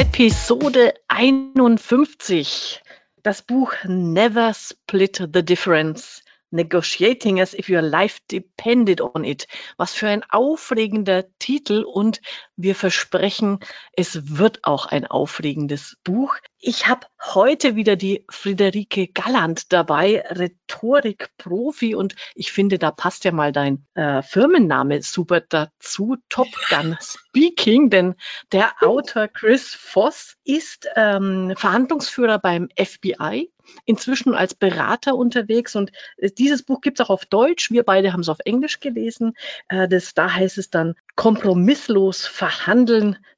Episode 51. Das Buch Never Split the Difference. Negotiating as if your life depended on it. Was für ein aufregender Titel und wir versprechen, es wird auch ein aufregendes Buch. Ich habe heute wieder die Friederike Galland dabei, Rhetorik-Profi und ich finde, da passt ja mal dein äh, Firmenname super dazu, Top Gun Speaking, denn der Autor Chris Voss ist ähm, Verhandlungsführer beim FBI inzwischen als Berater unterwegs und äh, dieses Buch gibt es auch auf Deutsch. Wir beide haben es auf Englisch gelesen. Äh, das, da heißt es dann kompromisslos verhandeln,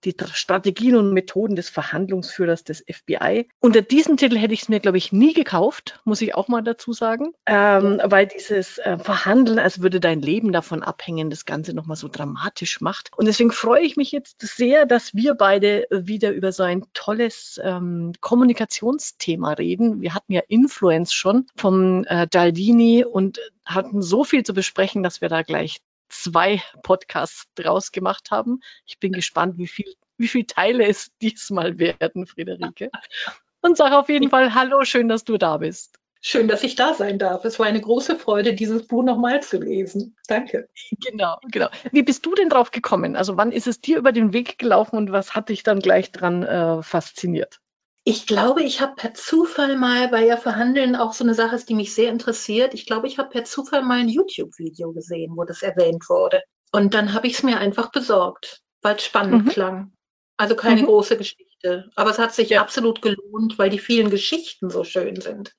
die Strategien und Methoden des Verhandlungsführers des FBI. Unter diesem Titel hätte ich es mir, glaube ich, nie gekauft, muss ich auch mal dazu sagen, ähm, weil dieses äh, Verhandeln, als würde dein Leben davon abhängen, das Ganze nochmal so dramatisch macht. Und deswegen freue ich mich jetzt sehr, dass wir beide wieder über so ein tolles ähm, Kommunikationsthema reden. Wir hatten ja Influence schon vom äh, Daldini und hatten so viel zu besprechen, dass wir da gleich zwei Podcasts draus gemacht haben. Ich bin gespannt, wie viel, wie viele Teile es diesmal werden, Friederike. Und sage auf jeden Fall Hallo, schön, dass du da bist. Schön, dass ich da sein darf. Es war eine große Freude, dieses Buch nochmal zu lesen. Danke. Genau, genau. Wie bist du denn drauf gekommen? Also wann ist es dir über den Weg gelaufen und was hat dich dann gleich dran äh, fasziniert? Ich glaube, ich habe per Zufall mal, weil ja Verhandeln auch so eine Sache ist, die mich sehr interessiert. Ich glaube, ich habe per Zufall mal ein YouTube-Video gesehen, wo das erwähnt wurde. Und dann habe ich es mir einfach besorgt, weil es spannend mhm. klang. Also keine mhm. große Geschichte. Aber es hat sich ja. absolut gelohnt, weil die vielen Geschichten so schön sind.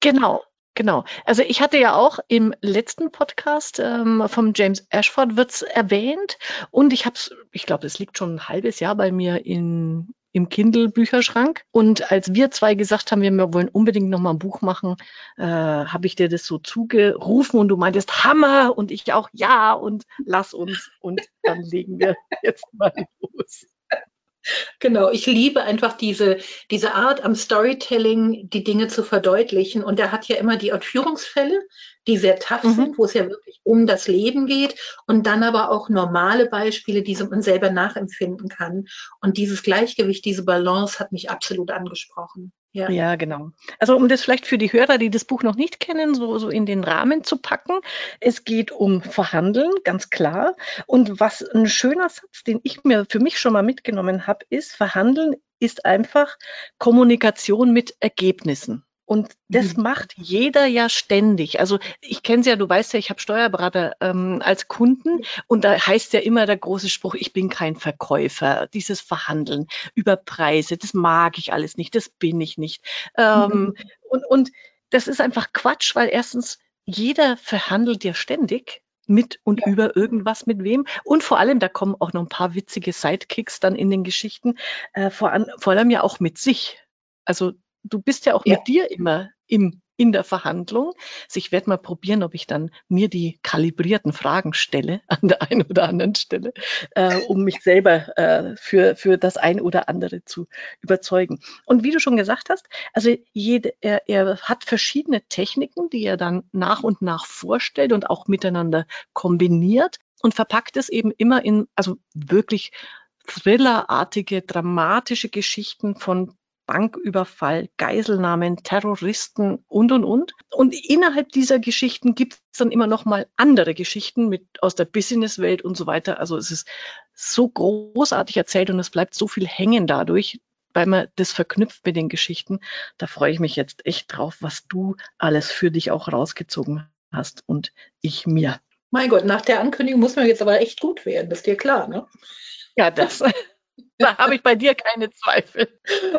Genau, Genau. Also ich hatte ja auch im letzten Podcast ähm, vom James Ashford wird's erwähnt und ich habe es, ich glaube, es liegt schon ein halbes Jahr bei mir in, im Kindle-Bücherschrank. Und als wir zwei gesagt haben, wir wollen unbedingt noch mal ein Buch machen, äh, habe ich dir das so zugerufen und du meintest Hammer und ich auch ja und lass uns und dann legen wir jetzt mal los. Genau, ich liebe einfach diese, diese Art am Storytelling, die Dinge zu verdeutlichen. Und er hat ja immer die Entführungsfälle, die sehr tough mhm. sind, wo es ja wirklich um das Leben geht. Und dann aber auch normale Beispiele, die man selber nachempfinden kann. Und dieses Gleichgewicht, diese Balance hat mich absolut angesprochen. Ja. ja, genau. Also um das vielleicht für die Hörer, die das Buch noch nicht kennen, so, so in den Rahmen zu packen. Es geht um Verhandeln, ganz klar. Und was ein schöner Satz, den ich mir für mich schon mal mitgenommen habe, ist, Verhandeln ist einfach Kommunikation mit Ergebnissen. Und das mhm. macht jeder ja ständig. Also ich kenne es ja, du weißt ja, ich habe Steuerberater ähm, als Kunden und da heißt ja immer der große Spruch, ich bin kein Verkäufer. Dieses Verhandeln über Preise, das mag ich alles nicht, das bin ich nicht. Ähm, mhm. und, und das ist einfach Quatsch, weil erstens jeder verhandelt ja ständig mit und ja. über irgendwas mit wem. Und vor allem, da kommen auch noch ein paar witzige Sidekicks dann in den Geschichten, äh, vor, an, vor allem ja auch mit sich. Also du bist ja auch ja. mit dir immer im in der Verhandlung. Also ich werde mal probieren, ob ich dann mir die kalibrierten Fragen stelle an der einen oder anderen Stelle, äh, um mich selber äh, für, für das ein oder andere zu überzeugen. Und wie du schon gesagt hast, also jede, er, er hat verschiedene Techniken, die er dann nach und nach vorstellt und auch miteinander kombiniert und verpackt es eben immer in, also wirklich thrillerartige, dramatische Geschichten von Banküberfall, Geiselnahmen, Terroristen und, und, und. Und innerhalb dieser Geschichten gibt es dann immer noch mal andere Geschichten mit aus der Businesswelt und so weiter. Also es ist so großartig erzählt und es bleibt so viel hängen dadurch, weil man das verknüpft mit den Geschichten. Da freue ich mich jetzt echt drauf, was du alles für dich auch rausgezogen hast und ich mir. Mein Gott, nach der Ankündigung muss man jetzt aber echt gut werden, das ist dir klar, ne? Ja, das. Da habe ich bei dir keine Zweifel.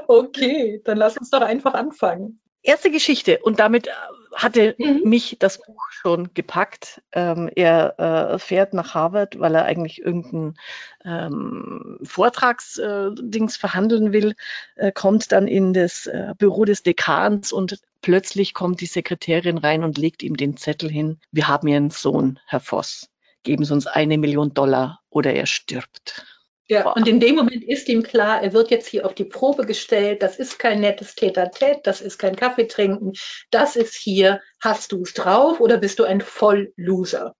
Okay, dann lass uns doch einfach anfangen. Erste Geschichte und damit äh, hatte mhm. mich das Buch schon gepackt. Ähm, er äh, fährt nach Harvard, weil er eigentlich irgendein ähm, Vortragsdings äh, verhandeln will, äh, kommt dann in das äh, Büro des Dekans und plötzlich kommt die Sekretärin rein und legt ihm den Zettel hin. Wir haben Ihren Sohn, Herr Voss. Geben Sie uns eine Million Dollar oder er stirbt. Ja, und in dem Moment ist ihm klar, er wird jetzt hier auf die Probe gestellt. Das ist kein nettes Tete-a-Tete, das ist kein Kaffee trinken. Das ist hier, hast du es drauf oder bist du ein Vollloser?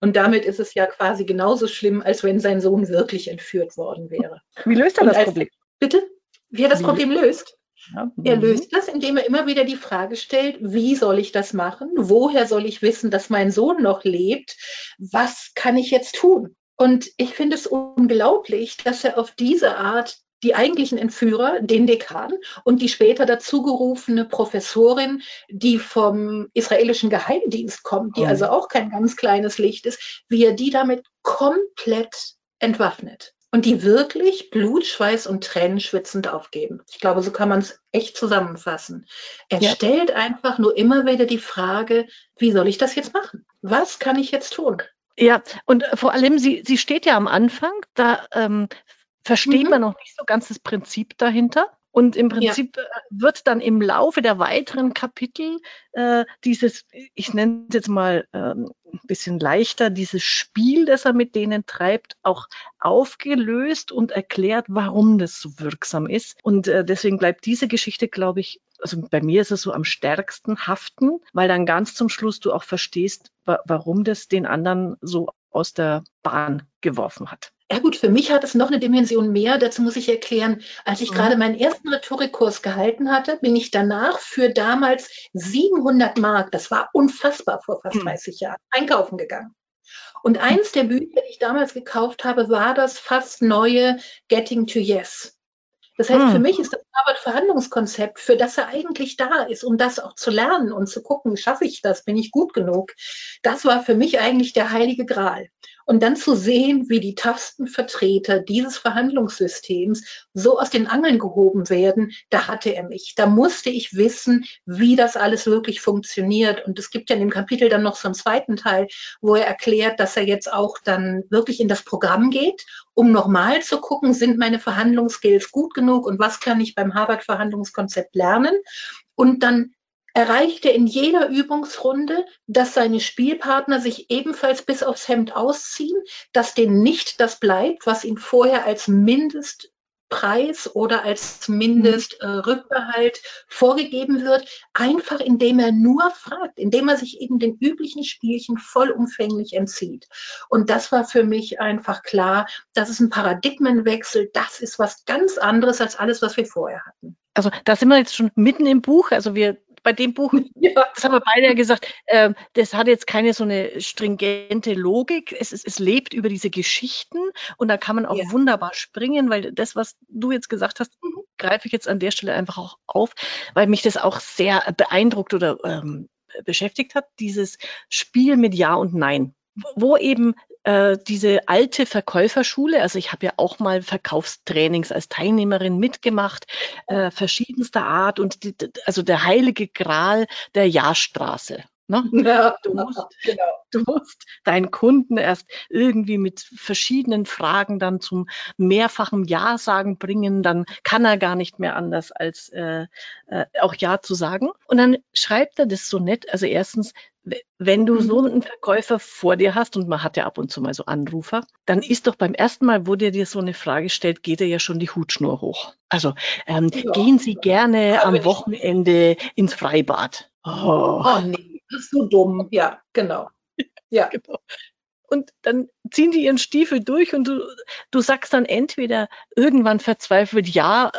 Und damit ist es ja quasi genauso schlimm, als wenn sein Sohn wirklich entführt worden wäre. Wie löst er das Problem? Bitte? Wie er das Problem löst? Ja. Er mhm. löst das, indem er immer wieder die Frage stellt, wie soll ich das machen? Woher soll ich wissen, dass mein Sohn noch lebt? Was kann ich jetzt tun? Und ich finde es unglaublich, dass er auf diese Art die eigentlichen Entführer, den Dekan und die später dazugerufene Professorin, die vom israelischen Geheimdienst kommt, die oh. also auch kein ganz kleines Licht ist, wie er die damit komplett entwaffnet und die wirklich Blut, Schweiß und Tränen schwitzend aufgeben. Ich glaube, so kann man es echt zusammenfassen. Er ja. stellt einfach nur immer wieder die Frage, wie soll ich das jetzt machen? Was kann ich jetzt tun? Ja, und vor allem, sie, sie steht ja am Anfang, da ähm, versteht mhm. man noch nicht so ganz das Prinzip dahinter. Und im Prinzip ja. Äh, wird dann im Laufe der weiteren Kapitel äh, dieses, ich nenne es jetzt mal ähm, ein bisschen leichter, dieses Spiel, das er mit denen treibt, auch aufgelöst und erklärt, warum das so wirksam ist. Und äh, deswegen bleibt diese Geschichte, glaube ich, also bei mir ist es so am stärksten haften, weil dann ganz zum Schluss du auch verstehst, wa warum das den anderen so aus der Bahn geworfen hat. Ja gut, für mich hat es noch eine Dimension mehr. Dazu muss ich erklären, als ich mhm. gerade meinen ersten Rhetorikkurs gehalten hatte, bin ich danach für damals 700 Mark, das war unfassbar vor fast 30 mhm. Jahren, einkaufen gegangen. Und eins der Bücher, die ich damals gekauft habe, war das fast neue Getting to Yes. Das heißt, hm. für mich ist das Harvard-Verhandlungskonzept, für das er eigentlich da ist, um das auch zu lernen und zu gucken, schaffe ich das, bin ich gut genug, das war für mich eigentlich der heilige Gral. Und dann zu sehen, wie die Tastenvertreter dieses Verhandlungssystems so aus den Angeln gehoben werden, da hatte er mich. Da musste ich wissen, wie das alles wirklich funktioniert. Und es gibt ja in dem Kapitel dann noch so einen zweiten Teil, wo er erklärt, dass er jetzt auch dann wirklich in das Programm geht, um nochmal zu gucken, sind meine Verhandlungsskills gut genug und was kann ich beim Harvard-Verhandlungskonzept lernen. Und dann erreicht er in jeder Übungsrunde, dass seine Spielpartner sich ebenfalls bis aufs Hemd ausziehen, dass denen nicht das bleibt, was ihnen vorher als Mindestpreis oder als Mindestrückbehalt äh, vorgegeben wird, einfach indem er nur fragt, indem er sich eben den üblichen Spielchen vollumfänglich entzieht. Und das war für mich einfach klar, das ist ein Paradigmenwechsel, das ist was ganz anderes als alles, was wir vorher hatten. Also da sind wir jetzt schon mitten im Buch. Also wir bei dem Buch, ja. das haben wir beide ja gesagt, äh, das hat jetzt keine so eine stringente Logik. Es, es, es lebt über diese Geschichten und da kann man auch ja. wunderbar springen, weil das, was du jetzt gesagt hast, mhm. greife ich jetzt an der Stelle einfach auch auf, weil mich das auch sehr beeindruckt oder ähm, beschäftigt hat, dieses Spiel mit Ja und Nein wo eben äh, diese alte Verkäuferschule, also ich habe ja auch mal Verkaufstrainings als Teilnehmerin mitgemacht, äh, verschiedenster Art und die, also der heilige Gral der Jahrstraße. Ne? Ja, du, musst, genau. du musst deinen Kunden erst irgendwie mit verschiedenen Fragen dann zum mehrfachen Ja-Sagen bringen, dann kann er gar nicht mehr anders als äh, äh, auch Ja zu sagen. Und dann schreibt er das so nett. Also erstens, wenn du so mhm. einen Verkäufer vor dir hast und man hat ja ab und zu mal so Anrufer, dann ist doch beim ersten Mal, wo der dir so eine Frage stellt, geht er ja schon die Hutschnur hoch. Also ähm, ja. gehen Sie gerne am Wochenende ins Freibad. Oh. oh nee, das ist so dumm. Ja, genau. Ja. genau. Und dann ziehen die ihren Stiefel durch und du, du sagst dann entweder irgendwann verzweifelt, ja,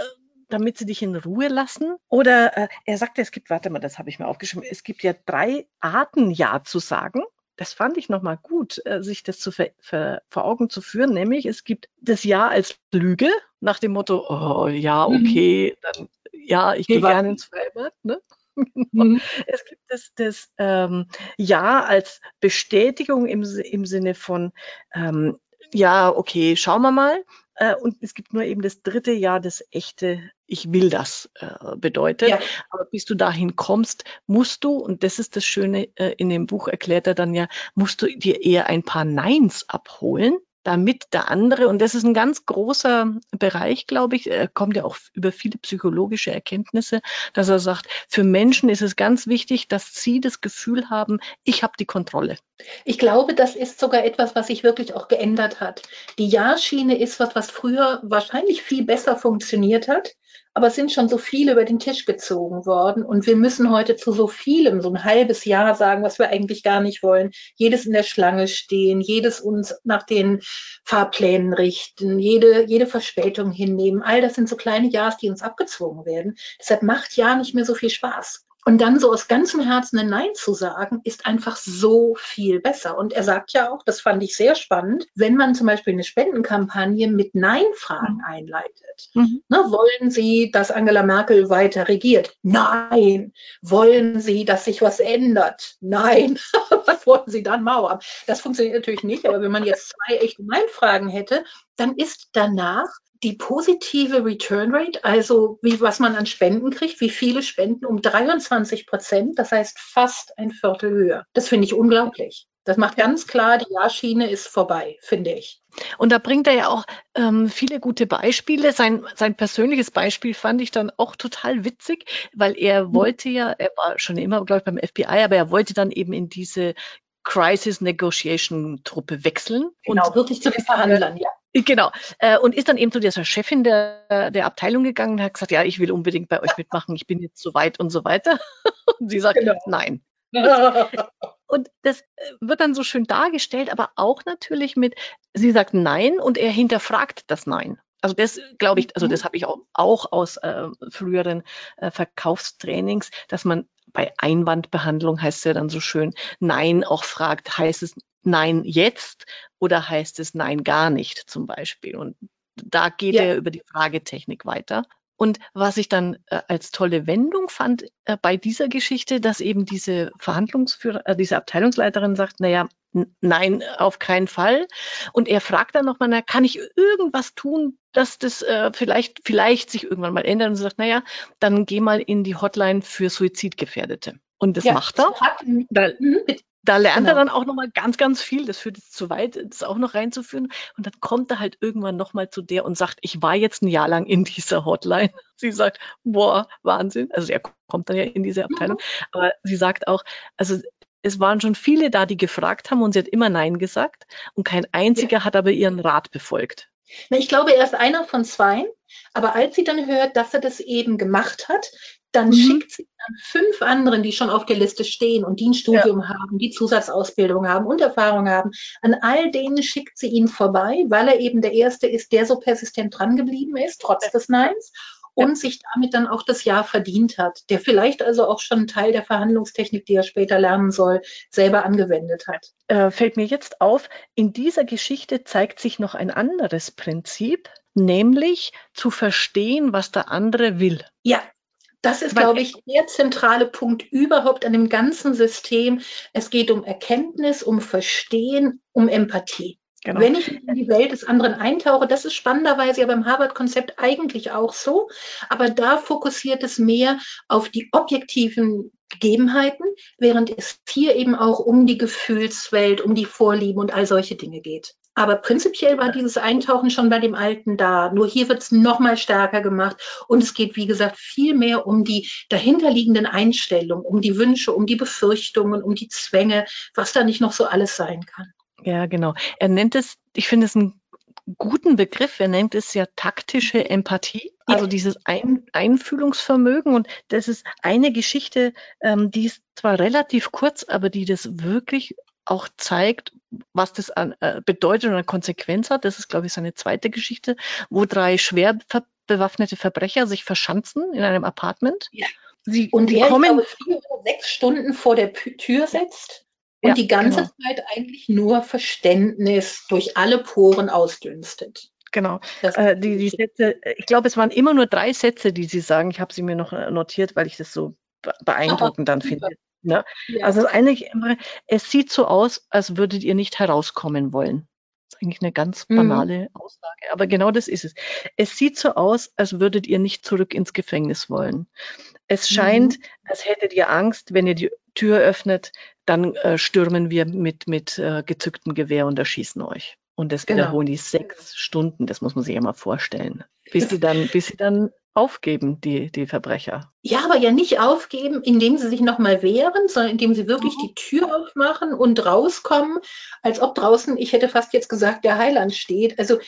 damit sie dich in Ruhe lassen? Oder äh, er sagte, es gibt, warte mal, das habe ich mir aufgeschrieben, es gibt ja drei Arten, Ja zu sagen. Das fand ich nochmal gut, äh, sich das zu ver, ver, vor Augen zu führen. Nämlich, es gibt das Ja als Lüge, nach dem Motto, oh ja, mhm. okay, mhm. dann ja, ich gehe gerne ins Freibad. Ne? Mhm. Es gibt das, das ähm, Ja als Bestätigung im, im Sinne von, ähm, ja, okay, schauen wir mal. Äh, und es gibt nur eben das dritte Jahr, das echte Ich will das äh, bedeutet. Ja. Aber bis du dahin kommst, musst du, und das ist das Schöne, äh, in dem Buch erklärt er dann ja, musst du dir eher ein paar Neins abholen, damit der andere, und das ist ein ganz großer Bereich, glaube ich, kommt ja auch über viele psychologische Erkenntnisse, dass er sagt, für Menschen ist es ganz wichtig, dass sie das Gefühl haben, ich habe die Kontrolle. Ich glaube, das ist sogar etwas, was sich wirklich auch geändert hat. Die Ja-Schiene ist was, was früher wahrscheinlich viel besser funktioniert hat aber es sind schon so viele über den Tisch gezogen worden und wir müssen heute zu so vielem, so ein halbes Jahr sagen, was wir eigentlich gar nicht wollen. Jedes in der Schlange stehen, jedes uns nach den Fahrplänen richten, jede, jede Verspätung hinnehmen. All das sind so kleine Jahres, die uns abgezwungen werden. Deshalb macht ja nicht mehr so viel Spaß. Und dann so aus ganzem Herzen ein Nein zu sagen, ist einfach so viel besser. Und er sagt ja auch, das fand ich sehr spannend, wenn man zum Beispiel eine Spendenkampagne mit Nein-Fragen mhm. einleitet. Mhm. Ne, wollen Sie, dass Angela Merkel weiter regiert? Nein. Wollen Sie, dass sich was ändert? Nein. was wollen Sie dann Mauer? Das funktioniert natürlich nicht, aber wenn man jetzt zwei echte Nein-Fragen hätte, dann ist danach die positive Return Rate, also wie, was man an Spenden kriegt, wie viele Spenden, um 23 Prozent, das heißt fast ein Viertel höher. Das finde ich unglaublich. Das macht ganz klar, die Jahrschiene ist vorbei, finde ich. Und da bringt er ja auch ähm, viele gute Beispiele. Sein, sein persönliches Beispiel fand ich dann auch total witzig, weil er mhm. wollte ja, er war schon immer, glaube ich, beim FBI, aber er wollte dann eben in diese Crisis Negotiation Truppe wechseln. Genau, und wirklich zu den Verhandlern, ja. Genau. Äh, und ist dann eben zu dieser Chefin der, der Abteilung gegangen und hat gesagt, ja, ich will unbedingt bei euch mitmachen, ich bin jetzt so weit und so weiter. Und sie sagt, genau. nein. und das äh, wird dann so schön dargestellt, aber auch natürlich mit, sie sagt nein und er hinterfragt das Nein. Also das glaube ich, also das mhm. habe ich auch, auch aus äh, früheren äh, Verkaufstrainings, dass man bei Einwandbehandlung heißt es ja dann so schön, Nein auch fragt, heißt es Nein jetzt oder heißt es Nein gar nicht zum Beispiel? Und da geht ja. er über die Fragetechnik weiter. Und was ich dann äh, als tolle Wendung fand äh, bei dieser Geschichte, dass eben diese Verhandlungsführer, äh, diese Abteilungsleiterin sagt, naja, nein, auf keinen Fall. Und er fragt dann nochmal, na, kann ich irgendwas tun, dass das äh, vielleicht, vielleicht sich irgendwann mal ändert? Und sie sagt, naja, dann geh mal in die Hotline für Suizidgefährdete. Und das ja, macht er. Da, mhm. Da lernt genau. er dann auch nochmal ganz, ganz viel. Das führt jetzt zu weit, das auch noch reinzuführen. Und dann kommt er halt irgendwann nochmal zu der und sagt, ich war jetzt ein Jahr lang in dieser Hotline. Sie sagt, boah, Wahnsinn. Also er kommt dann ja in diese Abteilung. Mhm. Aber sie sagt auch, also es waren schon viele da, die gefragt haben und sie hat immer Nein gesagt. Und kein einziger ja. hat aber ihren Rat befolgt. Ich glaube, er ist einer von zwei. Aber als sie dann hört, dass er das eben gemacht hat, dann mhm. schickt sie an fünf anderen, die schon auf der Liste stehen und die ein Studium ja. haben, die Zusatzausbildung haben und Erfahrung haben. An all denen schickt sie ihn vorbei, weil er eben der Erste ist, der so persistent dran geblieben ist, trotz des Neins. Und ja. sich damit dann auch das Jahr verdient hat, der vielleicht also auch schon einen Teil der Verhandlungstechnik, die er später lernen soll, selber angewendet hat. Äh, fällt mir jetzt auf, in dieser Geschichte zeigt sich noch ein anderes Prinzip, nämlich zu verstehen, was der andere will. Ja, das ist, glaube ich, der zentrale Punkt überhaupt an dem ganzen System. Es geht um Erkenntnis, um Verstehen, um Empathie. Genau. Wenn ich in die Welt des anderen eintauche, das ist spannenderweise ja beim Harvard-Konzept eigentlich auch so, aber da fokussiert es mehr auf die objektiven Gegebenheiten, während es hier eben auch um die Gefühlswelt, um die Vorlieben und all solche Dinge geht. Aber prinzipiell war dieses Eintauchen schon bei dem Alten da. Nur hier wird es noch mal stärker gemacht. Und es geht, wie gesagt, viel mehr um die dahinterliegenden Einstellungen, um die Wünsche, um die Befürchtungen, um die Zwänge, was da nicht noch so alles sein kann. Ja, genau. Er nennt es, ich finde es einen guten Begriff. Er nennt es ja taktische Empathie, also dieses Ein Einfühlungsvermögen. Und das ist eine Geschichte, ähm, die ist zwar relativ kurz, aber die das wirklich auch zeigt, was das an, äh, bedeutet und eine Konsequenz hat. Das ist, glaube ich, seine zweite Geschichte, wo drei schwer ver bewaffnete Verbrecher sich verschanzen in einem Apartment. Ja. Sie, und die er, kommen glaube, vier oder sechs Stunden vor der P Tür setzt und ja, die ganze genau. Zeit eigentlich nur Verständnis durch alle Poren ausdünstet. Genau. Äh, die, die Sätze, ich glaube, es waren immer nur drei Sätze, die Sie sagen. Ich habe sie mir noch äh, notiert, weil ich das so beeindruckend dann finde. Ne? Ja. Also eigentlich immer, es sieht so aus, als würdet ihr nicht herauskommen wollen. Das ist eigentlich eine ganz mhm. banale mhm. Aussage, aber genau das ist es. Es sieht so aus, als würdet ihr nicht zurück ins Gefängnis wollen. Es scheint, mhm. als hättet ihr Angst, wenn ihr die Tür öffnet, dann äh, stürmen wir mit, mit äh, gezücktem Gewehr und erschießen euch. Und das genau. wiederholen die sechs Stunden, das muss man sich ja mal vorstellen. Bis sie dann, bis sie dann aufgeben, die, die Verbrecher. Ja, aber ja nicht aufgeben, indem sie sich nochmal wehren, sondern indem sie wirklich mhm. die Tür aufmachen und rauskommen, als ob draußen, ich hätte fast jetzt gesagt, der Heiland steht. Also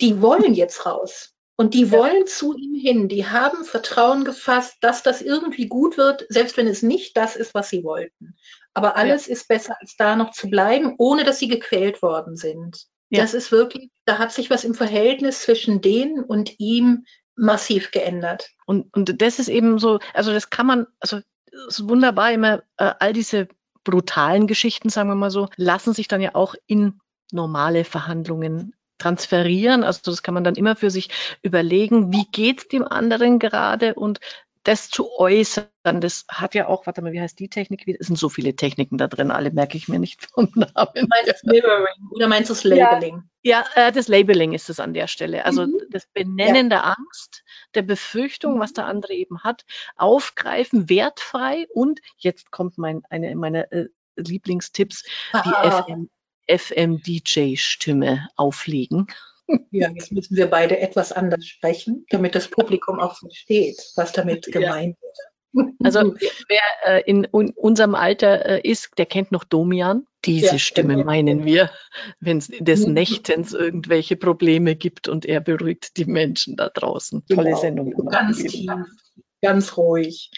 die wollen jetzt raus. Und die wollen zu ihm hin. Die haben Vertrauen gefasst, dass das irgendwie gut wird, selbst wenn es nicht das ist, was sie wollten. Aber alles ja. ist besser, als da noch zu bleiben, ohne dass sie gequält worden sind. Ja. Das ist wirklich, da hat sich was im Verhältnis zwischen denen und ihm massiv geändert. Und, und das ist eben so, also das kann man, also es ist wunderbar, immer äh, all diese brutalen Geschichten, sagen wir mal so, lassen sich dann ja auch in normale Verhandlungen transferieren. Also das kann man dann immer für sich überlegen, wie geht's dem anderen gerade und das zu äußern, das hat ja auch, warte mal, wie heißt die Technik? Es sind so viele Techniken da drin, alle merke ich mir nicht vom Namen. Meinst du Mirroring oder meinst du das Labeling? Ja, ja äh, das Labeling ist es an der Stelle. Also mhm. das Benennen ja. der Angst, der Befürchtung, was der andere eben hat, aufgreifen, wertfrei und jetzt kommt mein, eine meiner äh, Lieblingstipps, Aha. die FM, FM-DJ-Stimme auflegen. Ja, jetzt müssen wir beide etwas anders sprechen, damit das Publikum auch versteht, was damit gemeint ja. wird. Also wer äh, in un unserem Alter äh, ist, der kennt noch Domian. Diese ja, Stimme genau. meinen wir, wenn es des mhm. Nächtens irgendwelche Probleme gibt und er beruhigt die Menschen da draußen. Genau. Tolle Sendung. Ganz tief, ganz ruhig.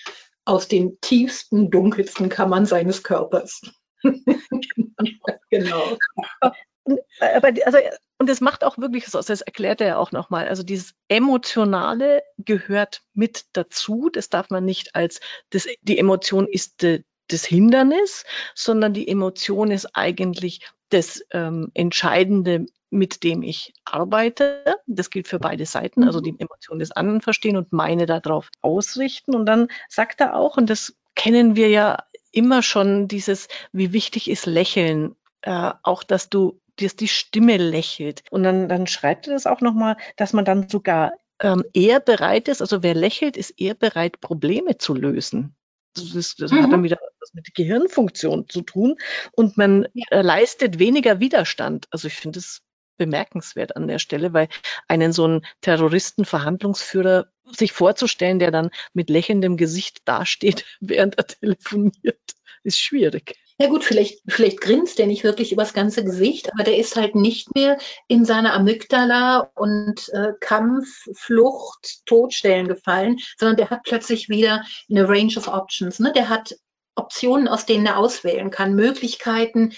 Aus den tiefsten, dunkelsten Kammern seines Körpers. genau. Aber also und das macht auch wirklich so, das erklärt er ja auch nochmal. Also dieses Emotionale gehört mit dazu. Das darf man nicht als, das, die Emotion ist de, das Hindernis, sondern die Emotion ist eigentlich das ähm, Entscheidende, mit dem ich arbeite. Das gilt für beide Seiten, also die Emotion des anderen verstehen und meine darauf ausrichten. Und dann sagt er auch, und das kennen wir ja immer schon, dieses, wie wichtig ist Lächeln. Äh, auch, dass du dass die Stimme lächelt. Und dann, dann schreibt er das auch nochmal, dass man dann sogar ähm, eher bereit ist, also wer lächelt, ist eher bereit, Probleme zu lösen. Das, ist, das mhm. hat dann wieder was mit Gehirnfunktion zu tun und man ja. äh, leistet weniger Widerstand. Also ich finde es bemerkenswert an der Stelle, weil einen so einen Terroristen-Verhandlungsführer sich vorzustellen, der dann mit lächelndem Gesicht dasteht, während er telefoniert, ist schwierig. Ja gut, vielleicht, vielleicht grinst der nicht wirklich übers ganze Gesicht, aber der ist halt nicht mehr in seine Amygdala und äh, Kampf, Flucht, Todstellen gefallen, sondern der hat plötzlich wieder eine Range of Options. Ne? Der hat Optionen, aus denen er auswählen kann, Möglichkeiten.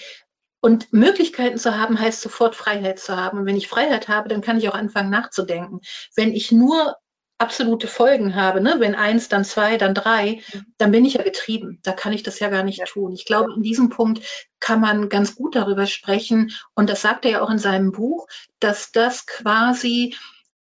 Und Möglichkeiten zu haben, heißt sofort Freiheit zu haben. Und wenn ich Freiheit habe, dann kann ich auch anfangen nachzudenken. Wenn ich nur absolute Folgen habe, ne? wenn eins, dann zwei, dann drei, mhm. dann bin ich ja getrieben. Da kann ich das ja gar nicht ja. tun. Ich glaube, in diesem Punkt kann man ganz gut darüber sprechen. Und das sagt er ja auch in seinem Buch, dass das quasi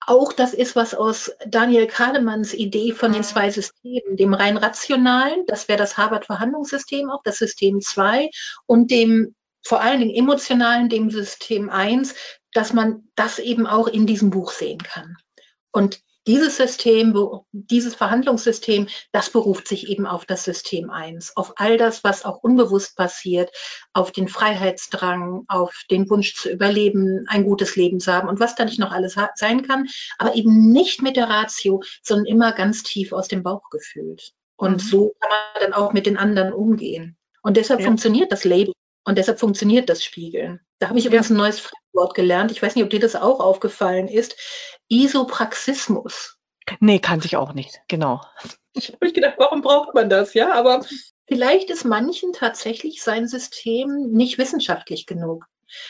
auch das ist, was aus Daniel Kahnemanns Idee von den mhm. zwei Systemen, dem rein rationalen, das wäre das Harvard-Verhandlungssystem auch, das System 2 und dem vor allen Dingen emotionalen, dem System 1, dass man das eben auch in diesem Buch sehen kann. Und dieses System, dieses Verhandlungssystem, das beruft sich eben auf das System 1, auf all das, was auch unbewusst passiert, auf den Freiheitsdrang, auf den Wunsch zu überleben, ein gutes Leben zu haben und was da nicht noch alles sein kann, aber eben nicht mit der Ratio, sondern immer ganz tief aus dem Bauch gefühlt. Und mhm. so kann man dann auch mit den anderen umgehen. Und deshalb ja. funktioniert das Label und deshalb funktioniert das Spiegeln. Da habe ich übrigens ein neues Fremdwort gelernt. Ich weiß nicht, ob dir das auch aufgefallen ist. Isopraxismus. Nee, kannte ich auch nicht. Genau. Ich habe gedacht, warum braucht man das? Ja, aber vielleicht ist manchen tatsächlich sein System nicht wissenschaftlich genug.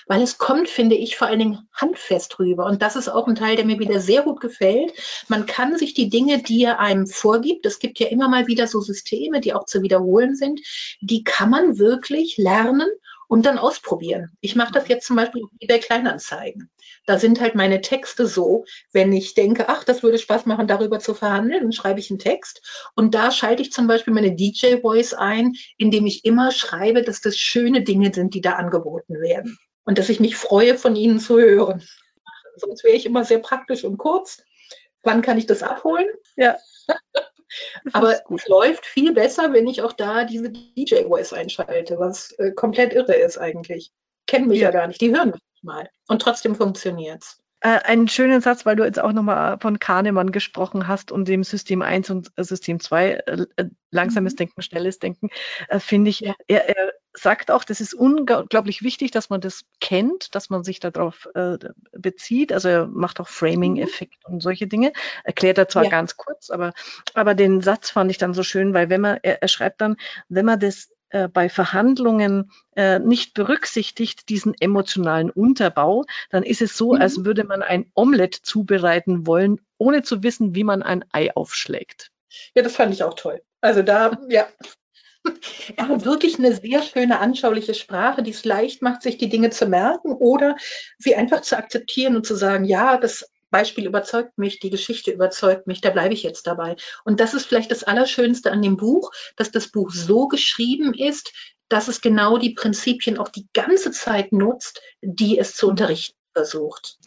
Weil es kommt, finde ich, vor allen Dingen handfest rüber. Und das ist auch ein Teil, der mir wieder sehr gut gefällt. Man kann sich die Dinge, die er einem vorgibt, es gibt ja immer mal wieder so Systeme, die auch zu wiederholen sind, die kann man wirklich lernen und dann ausprobieren. Ich mache das jetzt zum Beispiel auf eBay Kleinanzeigen. Da sind halt meine Texte so, wenn ich denke, ach, das würde Spaß machen, darüber zu verhandeln, dann schreibe ich einen Text. Und da schalte ich zum Beispiel meine DJ-Voice ein, indem ich immer schreibe, dass das schöne Dinge sind, die da angeboten werden. Und dass ich mich freue, von ihnen zu hören. Sonst wäre ich immer sehr praktisch und kurz. Wann kann ich das abholen? Ja. Aber es läuft viel besser, wenn ich auch da diese DJ-Voice einschalte, was äh, komplett irre ist eigentlich. Kennen mich ja. ja gar nicht, die hören mich mal. Und trotzdem funktioniert es. Äh, einen schönen Satz, weil du jetzt auch nochmal von Kahnemann gesprochen hast und dem System 1 und äh, System 2, äh, langsames mhm. Denken, schnelles Denken, äh, finde ich, ja. er, er sagt auch, das ist unglaublich wichtig, dass man das kennt, dass man sich darauf äh, bezieht. Also er macht auch Framing-Effekt und solche Dinge. Erklärt er zwar ja. ganz kurz, aber, aber den Satz fand ich dann so schön, weil wenn man, er, er schreibt dann, wenn man das äh, bei Verhandlungen äh, nicht berücksichtigt, diesen emotionalen Unterbau, dann ist es so, mhm. als würde man ein Omelett zubereiten wollen, ohne zu wissen, wie man ein Ei aufschlägt. Ja, das fand ich auch toll. Also da, ja. Er hat wirklich eine sehr schöne, anschauliche Sprache, die es leicht macht, sich die Dinge zu merken oder sie einfach zu akzeptieren und zu sagen, ja, das Beispiel überzeugt mich, die Geschichte überzeugt mich, da bleibe ich jetzt dabei. Und das ist vielleicht das Allerschönste an dem Buch, dass das Buch so geschrieben ist, dass es genau die Prinzipien auch die ganze Zeit nutzt, die es zu unterrichten versucht.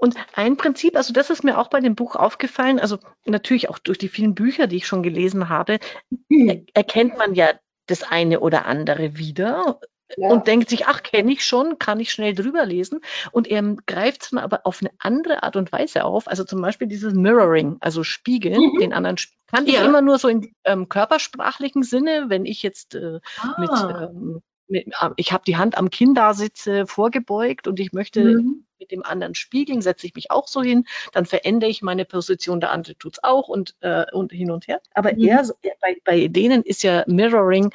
Und ein Prinzip, also das ist mir auch bei dem Buch aufgefallen, also natürlich auch durch die vielen Bücher, die ich schon gelesen habe, mhm. erkennt man ja das eine oder andere wieder ja. und denkt sich, ach, kenne ich schon, kann ich schnell drüber lesen. Und er greift es dann aber auf eine andere Art und Weise auf. Also zum Beispiel dieses Mirroring, also Spiegeln, mhm. den anderen kann ja. ich immer nur so in ähm, körpersprachlichen Sinne, wenn ich jetzt äh, ah. mit, ähm, mit äh, ich habe die Hand am Kinn da sitze, vorgebeugt und ich möchte mhm. Mit dem anderen spiegeln, setze ich mich auch so hin, dann verändere ich meine Position, der andere tut's auch und, äh, und hin und her. Aber mhm. er, bei, bei denen ist ja Mirroring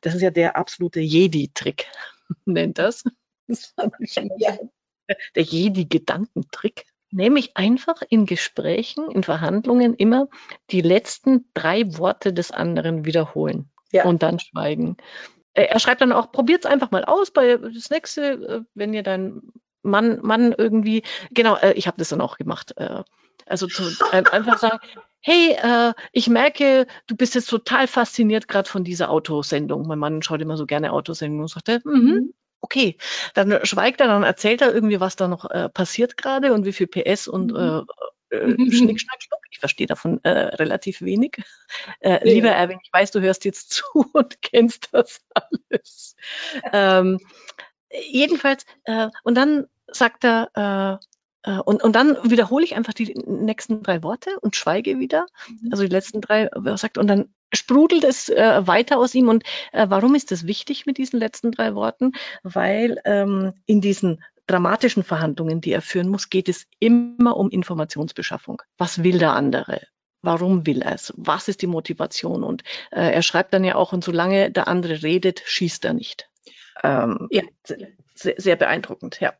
das ist ja der absolute Jedi-Trick, nennt das. das ja. Der Jedi-Gedankentrick. Nämlich einfach in Gesprächen, in Verhandlungen immer die letzten drei Worte des anderen wiederholen ja. und dann schweigen. Er schreibt dann auch, probiert's einfach mal aus bei das nächste, äh, wenn ihr dein Mann, Mann irgendwie, genau, äh, ich habe das dann auch gemacht. Äh, also zu, einfach sagen, hey, äh, ich merke, du bist jetzt total fasziniert gerade von dieser Autosendung. Mein Mann schaut immer so gerne Autosendungen und sagt, mhm, mhm. okay. Dann schweigt er, dann erzählt er irgendwie, was da noch äh, passiert gerade und wie viel PS und mhm. äh, äh. Schnick, Schnack, Schnuck. Ich verstehe davon äh, relativ wenig. Äh, ja. Lieber Erwin, ich weiß, du hörst jetzt zu und kennst das alles. Ähm, jedenfalls, äh, und dann sagt er, äh, äh, und, und dann wiederhole ich einfach die nächsten drei Worte und schweige wieder. Mhm. Also die letzten drei sagt und dann sprudelt es äh, weiter aus ihm. Und äh, warum ist das wichtig mit diesen letzten drei Worten? Weil ähm, in diesen dramatischen Verhandlungen, die er führen muss, geht es immer um Informationsbeschaffung. Was will der andere? Warum will er es? Was ist die Motivation? Und äh, er schreibt dann ja auch, und solange der andere redet, schießt er nicht. Ähm, ja, sehr, sehr beeindruckend, ja.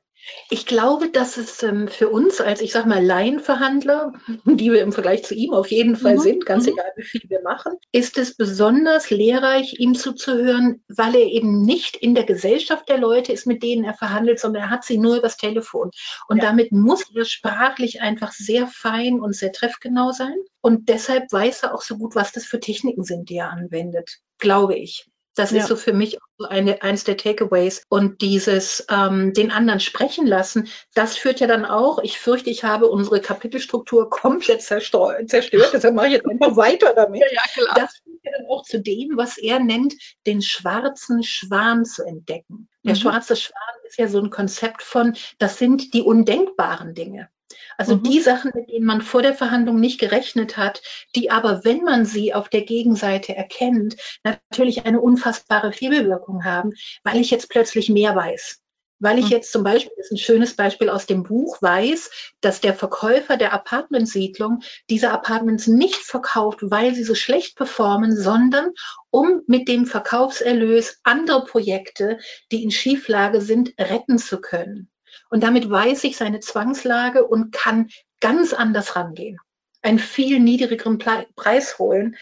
Ich glaube, dass es ähm, für uns als, ich sag mal, Laienverhandler, die wir im Vergleich zu ihm auf jeden Fall mhm. sind, ganz mhm. egal wie viel wir machen, ist es besonders lehrreich, ihm zuzuhören, weil er eben nicht in der Gesellschaft der Leute ist, mit denen er verhandelt, sondern er hat sie nur übers Telefon. Und ja. damit muss er sprachlich einfach sehr fein und sehr treffgenau sein. Und deshalb weiß er auch so gut, was das für Techniken sind, die er anwendet, glaube ich. Das ja. ist so für mich eine, eins der Takeaways. Und dieses ähm, den anderen sprechen lassen, das führt ja dann auch, ich fürchte, ich habe unsere Kapitelstruktur komplett zerstört, deshalb mache ich jetzt einfach weiter damit. Ja, klar. Das führt ja dann auch zu dem, was er nennt, den schwarzen Schwan zu entdecken. Der mhm. schwarze Schwan ist ja so ein Konzept von, das sind die undenkbaren Dinge. Also mhm. die Sachen, mit denen man vor der Verhandlung nicht gerechnet hat, die aber, wenn man sie auf der Gegenseite erkennt, natürlich eine unfassbare Hebelwirkung haben, weil ich jetzt plötzlich mehr weiß. Weil ich mhm. jetzt zum Beispiel, das ist ein schönes Beispiel aus dem Buch, weiß, dass der Verkäufer der Apartmentsiedlung diese Apartments nicht verkauft, weil sie so schlecht performen, sondern um mit dem Verkaufserlös andere Projekte, die in Schieflage sind, retten zu können. Und damit weiß ich seine Zwangslage und kann ganz anders rangehen. Einen viel niedrigeren Preis holen.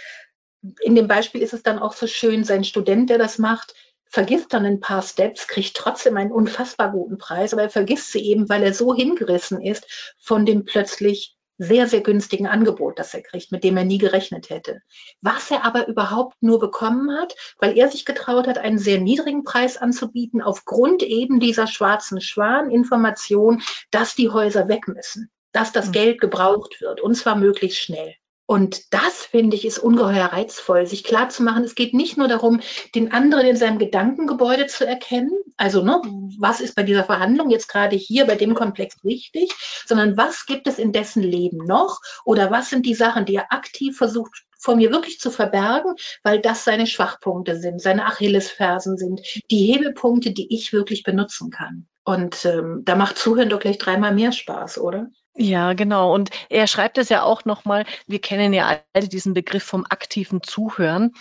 In dem Beispiel ist es dann auch so schön, sein Student, der das macht, vergisst dann ein paar Steps, kriegt trotzdem einen unfassbar guten Preis, aber er vergisst sie eben, weil er so hingerissen ist von dem plötzlich sehr, sehr günstigen Angebot, das er kriegt, mit dem er nie gerechnet hätte. Was er aber überhaupt nur bekommen hat, weil er sich getraut hat, einen sehr niedrigen Preis anzubieten, aufgrund eben dieser schwarzen Schwan-Information, dass die Häuser weg müssen, dass das mhm. Geld gebraucht wird und zwar möglichst schnell. Und das, finde ich, ist ungeheuer reizvoll, sich klarzumachen, es geht nicht nur darum, den anderen in seinem Gedankengebäude zu erkennen, also ne, was ist bei dieser Verhandlung jetzt gerade hier bei dem Komplex wichtig, sondern was gibt es in dessen Leben noch oder was sind die Sachen, die er aktiv versucht vor mir wirklich zu verbergen, weil das seine Schwachpunkte sind, seine Achillesfersen sind, die Hebelpunkte, die ich wirklich benutzen kann. Und ähm, da macht Zuhören doch gleich dreimal mehr Spaß, oder? Ja, genau. Und er schreibt es ja auch nochmal, wir kennen ja alle diesen Begriff vom aktiven Zuhören,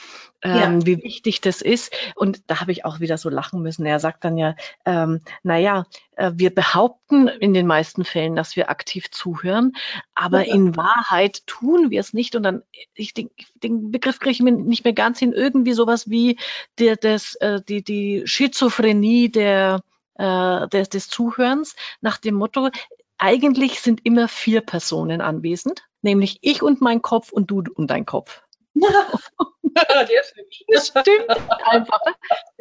ähm, ja. wie wichtig das ist. Und da habe ich auch wieder so lachen müssen. Er sagt dann ja, ähm, naja, äh, wir behaupten in den meisten Fällen, dass wir aktiv zuhören, aber ja. in Wahrheit tun wir es nicht. Und dann, ich den, den Begriff kriege ich mir nicht mehr ganz hin, irgendwie sowas wie der, das, äh, die, die Schizophrenie der, äh, des, des Zuhörens nach dem Motto, eigentlich sind immer vier Personen anwesend, nämlich ich und mein Kopf und du und dein Kopf. das stimmt einfach.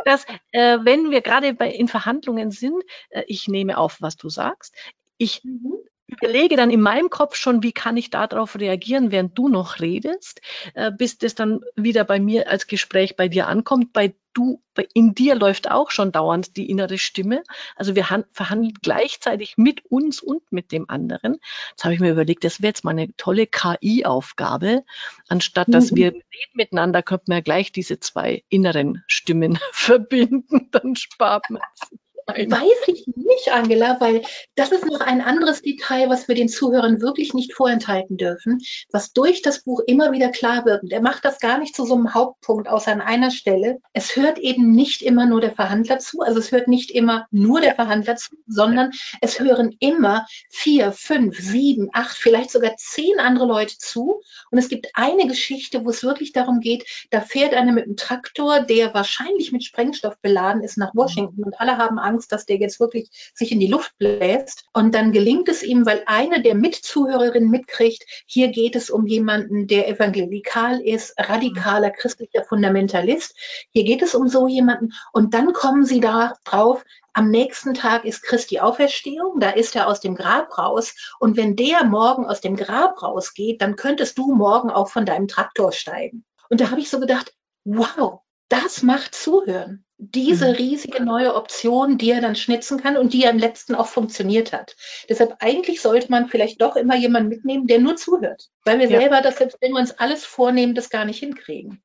Dass, äh, wenn wir gerade bei, in Verhandlungen sind, äh, ich nehme auf, was du sagst, ich mhm überlege dann in meinem Kopf schon, wie kann ich darauf reagieren, während du noch redest, äh, bis das dann wieder bei mir als Gespräch bei dir ankommt. Bei du, in dir läuft auch schon dauernd die innere Stimme. Also wir verhandeln gleichzeitig mit uns und mit dem anderen. Jetzt habe ich mir überlegt, das wäre jetzt mal eine tolle KI-Aufgabe. Anstatt dass mhm. wir reden miteinander, könnten wir gleich diese zwei inneren Stimmen verbinden. Dann spart man es. Weiß ich nicht, Angela, weil das ist noch ein anderes Detail, was wir den Zuhörern wirklich nicht vorenthalten dürfen, was durch das Buch immer wieder klar wird. Und er macht das gar nicht zu so einem Hauptpunkt, außer an einer Stelle. Es hört eben nicht immer nur der Verhandler zu, also es hört nicht immer nur der Verhandler zu, sondern es hören immer vier, fünf, sieben, acht, vielleicht sogar zehn andere Leute zu. Und es gibt eine Geschichte, wo es wirklich darum geht, da fährt einer mit einem Traktor, der wahrscheinlich mit Sprengstoff beladen ist, nach Washington und alle haben Angst, Angst, dass der jetzt wirklich sich in die Luft bläst. Und dann gelingt es ihm, weil eine der Mitzuhörerinnen mitkriegt, hier geht es um jemanden, der evangelikal ist, radikaler christlicher Fundamentalist. Hier geht es um so jemanden. Und dann kommen sie da drauf, am nächsten Tag ist Christi Auferstehung, da ist er aus dem Grab raus. Und wenn der morgen aus dem Grab rausgeht, dann könntest du morgen auch von deinem Traktor steigen. Und da habe ich so gedacht, wow, das macht Zuhören diese mhm. riesige neue Option, die er dann schnitzen kann und die ja im letzten auch funktioniert hat. Deshalb eigentlich sollte man vielleicht doch immer jemanden mitnehmen, der nur zuhört, weil wir ja. selber das selbst wenn wir uns alles vornehmen, das gar nicht hinkriegen.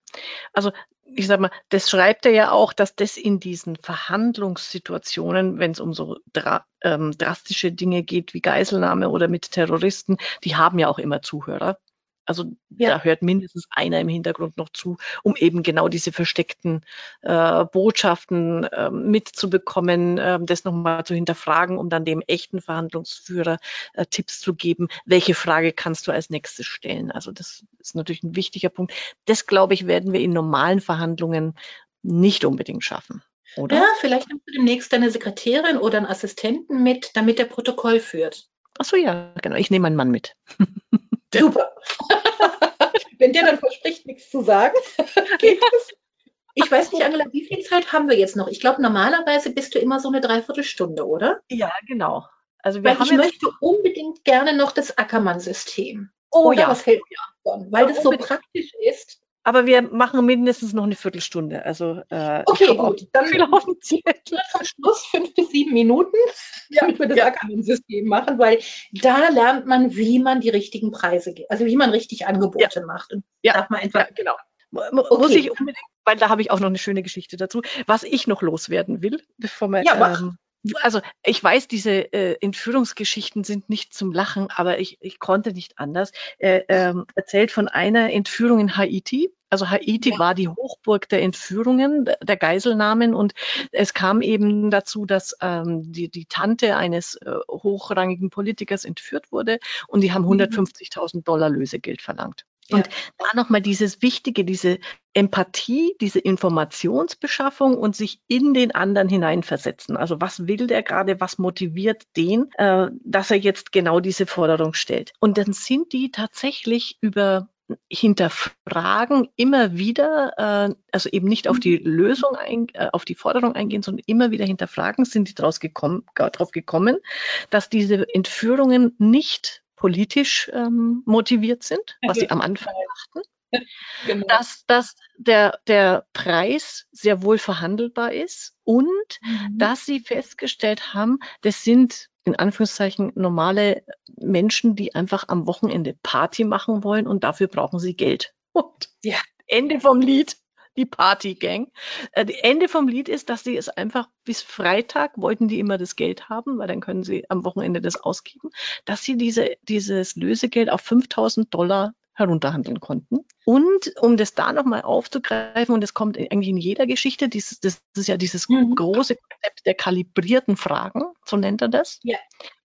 Also ich sag mal, das schreibt er ja auch, dass das in diesen Verhandlungssituationen, wenn es um so dra ähm, drastische Dinge geht wie Geiselnahme oder mit Terroristen, die haben ja auch immer Zuhörer. Also ja. da hört mindestens einer im Hintergrund noch zu, um eben genau diese versteckten äh, Botschaften äh, mitzubekommen, äh, das nochmal zu hinterfragen, um dann dem echten Verhandlungsführer äh, Tipps zu geben, welche Frage kannst du als nächstes stellen. Also das ist natürlich ein wichtiger Punkt. Das, glaube ich, werden wir in normalen Verhandlungen nicht unbedingt schaffen. Oder? Ja, vielleicht nimmst du demnächst deine Sekretärin oder einen Assistenten mit, damit der Protokoll führt. Ach so, ja, genau. Ich nehme meinen Mann mit. Super. Wenn der dann verspricht, nichts zu sagen, geht es. Ich weiß nicht, Angela, wie viel Zeit haben wir jetzt noch? Ich glaube, normalerweise bist du immer so eine Dreiviertelstunde, oder? Ja, genau. Also wir Weil haben ich möchte unbedingt gerne noch das Ackermann-System. Oh oder ja. Was hält mir davon? Weil ja, das so praktisch ist. Aber wir machen mindestens noch eine Viertelstunde. Also äh, okay, gut. Dann viel auf dem Zettel. Zum Schluss fünf bis sieben Minuten, ja, damit wir das ja. Ackermann-System machen, weil da lernt man, wie man die richtigen Preise gibt, also wie man richtig Angebote ja. macht. Und ja, darf man einfach, ja, genau. Okay. Muss ich unbedingt, weil da habe ich auch noch eine schöne Geschichte dazu. Was ich noch loswerden will, bevor wir ja, ähm, also ich weiß, diese äh, Entführungsgeschichten sind nicht zum Lachen, aber ich, ich konnte nicht anders. Er ähm, erzählt von einer Entführung in Haiti. Also Haiti ja. war die Hochburg der Entführungen, der Geiselnahmen und es kam eben dazu, dass ähm, die, die Tante eines äh, hochrangigen Politikers entführt wurde und die haben 150.000 mhm. Dollar Lösegeld verlangt. Und ja. da nochmal dieses Wichtige, diese Empathie, diese Informationsbeschaffung und sich in den anderen hineinversetzen. Also was will der gerade, was motiviert den, äh, dass er jetzt genau diese Forderung stellt. Und dann sind die tatsächlich über hinterfragen immer wieder, äh, also eben nicht auf die mhm. Lösung, ein, äh, auf die Forderung eingehen, sondern immer wieder hinterfragen, sind die daraus gekommen, darauf gekommen, dass diese Entführungen nicht politisch ähm, motiviert sind, was sie am Anfang machten. Genau. Dass, dass der, der Preis sehr wohl verhandelbar ist und mhm. dass sie festgestellt haben, das sind in Anführungszeichen normale Menschen, die einfach am Wochenende Party machen wollen und dafür brauchen sie Geld. Und ja. Ende vom Lied, die Partygang. Äh, Ende vom Lied ist, dass sie es einfach bis Freitag wollten die immer das Geld haben, weil dann können sie am Wochenende das ausgeben, dass sie diese, dieses Lösegeld auf 5000 Dollar herunterhandeln konnten. Und um das da nochmal aufzugreifen, und das kommt eigentlich in jeder Geschichte, dieses, das ist ja dieses mhm. große Konzept der kalibrierten Fragen, so nennt er das. Ja.